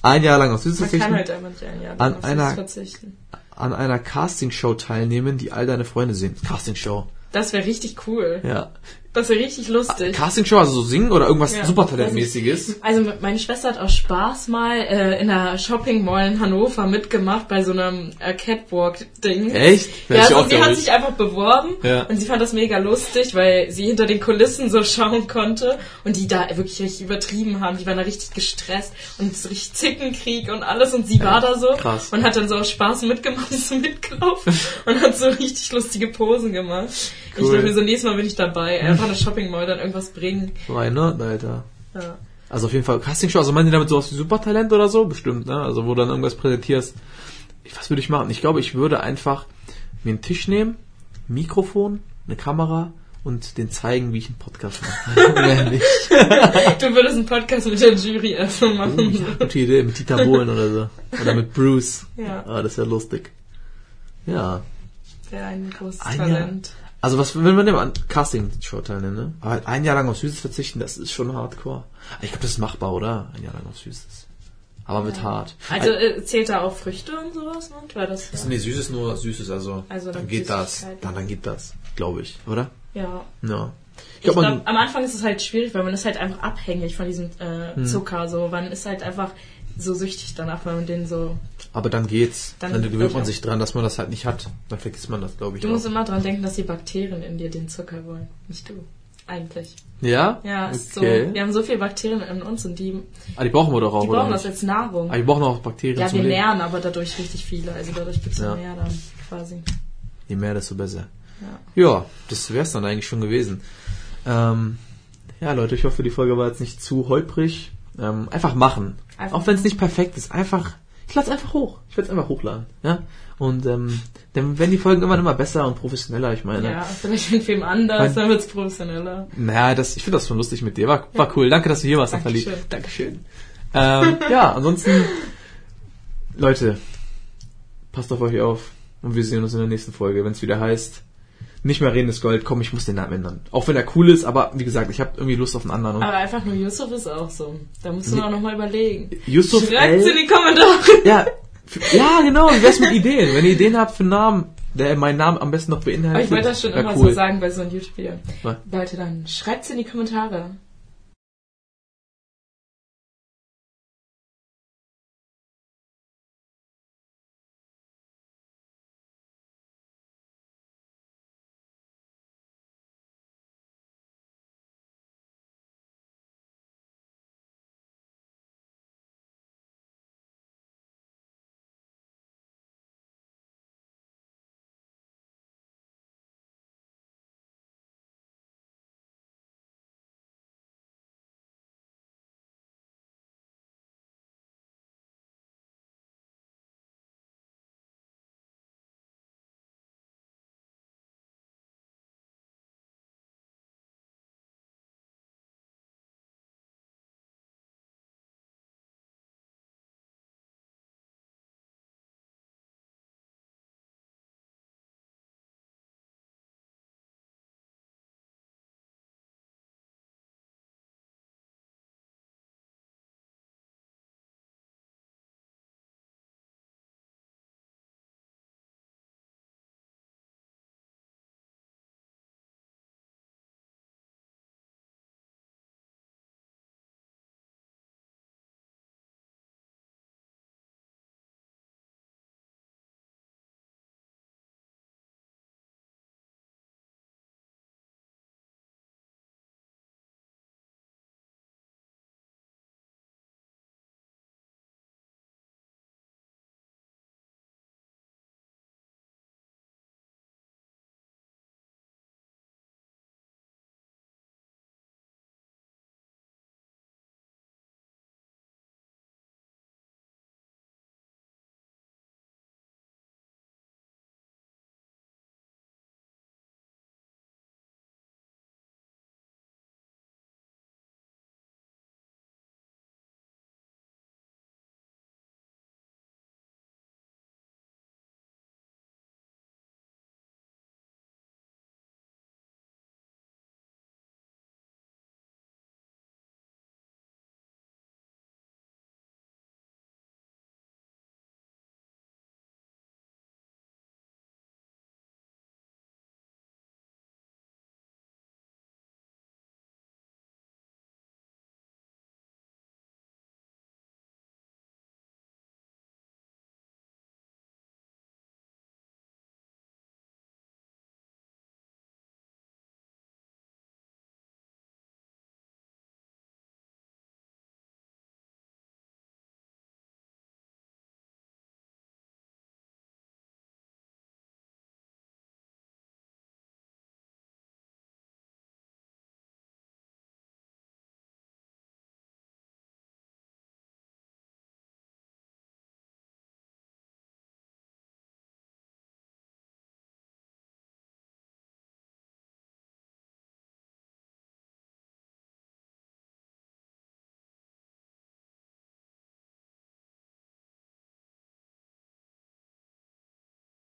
Ein Jahr lang auf Süßes Man kann verzichten. halt einfach nicht ein Jahr An lang auf einer- Süß verzichten. An einer Castingshow teilnehmen, die all deine Freunde sehen. Castingshow. Das wäre richtig cool. Ja. Das wäre richtig lustig. Castingshow, also so singen oder irgendwas Ja. Supertalentmäßiges. Also meine Schwester hat aus Spaß mal äh, in einer Shopping Mall in Hannover mitgemacht bei so einem äh, Catwalk-Ding. Echt? Ja, ich also auch, sie hat ich. sich einfach beworben Ja. und sie fand das mega lustig, weil sie hinter den Kulissen so schauen konnte und die da wirklich richtig übertrieben haben. Die waren da richtig gestresst und so richtig Zickenkrieg und alles und sie war da so krass. und hat dann so aus Spaß mitgemacht, [laughs] ist so mitgelaufen und hat so richtig lustige Posen gemacht. Ich Cool. dachte mir so, nächstes Mal bin ich dabei, einfach eine Shopping Mall dann irgendwas bringen. Why not, Alter? Ja. Also auf jeden Fall Castingshow, also meinen die damit sowas wie Supertalent oder so? Bestimmt, ne? Also wo du dann irgendwas präsentierst. Was würde ich machen? Ich glaube, ich würde einfach mir einen Tisch nehmen, ein Mikrofon, eine Kamera und den zeigen, wie ich einen Podcast mache. [laughs] Mehr nicht. Du würdest einen Podcast mit der Jury erstmal Oh, machen. ja, gute Idee, mit Dieter Bohlen oder so. Oder mit Bruce. Ja. Ah, das wäre lustig. Ja. Wäre ein großes Ein Jahr. Talent. Also was will man denn an Casting-Show teilnehmen, ne? Aber halt ein Jahr lang auf Süßes verzichten, das ist schon hardcore. Ich glaube, das ist machbar, oder? Ein Jahr lang auf Süßes. Aber mit hart. Also äh, zählt da auch Früchte und sowas mit? Weil das ja, Nee, süßes nur süßes, also, Also dann dann geht das. Dann, dann geht das, glaube ich, oder? ja. Ja. Ich glaube, man, am Anfang ist es halt schwierig, weil man ist halt einfach abhängig von diesem äh, Hm. Zucker. So, man ist halt einfach so süchtig danach, wenn man den so. Aber dann geht's. Dann Dann, gewöhnt man auch. sich dran, dass man das halt nicht hat. Dann vergisst man das, glaube ich. Du auch. musst immer dran denken, dass die Bakterien in dir den Zucker wollen. Nicht du. Eigentlich. ja? Ja, ist okay. so. Wir haben so viele Bakterien in uns und die, Ah, die brauchen wir doch auch, die oder? brauchen das nicht? als Nahrung. Ah, die brauchen auch Bakterien Ja, wir nähren aber dadurch richtig viele. Also dadurch gibt es Ja. mehr dann quasi. Je mehr, desto besser. Ja. Ja, das wär's dann eigentlich schon gewesen. Ähm, ja, Leute, ich hoffe, die Folge war jetzt nicht zu holprig. Ähm, einfach machen. Einfach Auch wenn es nicht perfekt ist. Einfach, ich lade es einfach hoch. Ich werde es einfach hochladen. Ja. Und ähm, dann werden die Folgen immer immer besser und professioneller. Ich meine, Ja, vielleicht mit wem anders, dann wird's professioneller. naja, das, ich finde das schon lustig mit dir. War, war cool. Danke, dass du hier warst, Nathalie. Dankeschön. Dankeschön. Ähm, [laughs] ja, ansonsten, Leute, passt auf euch auf. Und wir sehen uns in der nächsten Folge, wenn es wieder heißt, nicht mehr reden ist Gold. Komm, ich muss den Namen ändern. Auch wenn er cool ist, aber wie gesagt, ich habe irgendwie Lust auf einen anderen. Und Aber einfach nur Yusuf ist auch so. Da musst du Nee. auch nochmal überlegen. Yusuf Schreibt's in die Kommentare. Ja, ja, genau. Wie wär's mit Ideen? Wenn ihr Ideen habt für Namen, der meinen Namen am besten noch beinhaltet. Aber ich wollte das schon immer cool. so sagen bei so einem YouTube-Video. Leute, dann schreibt's in die Kommentare.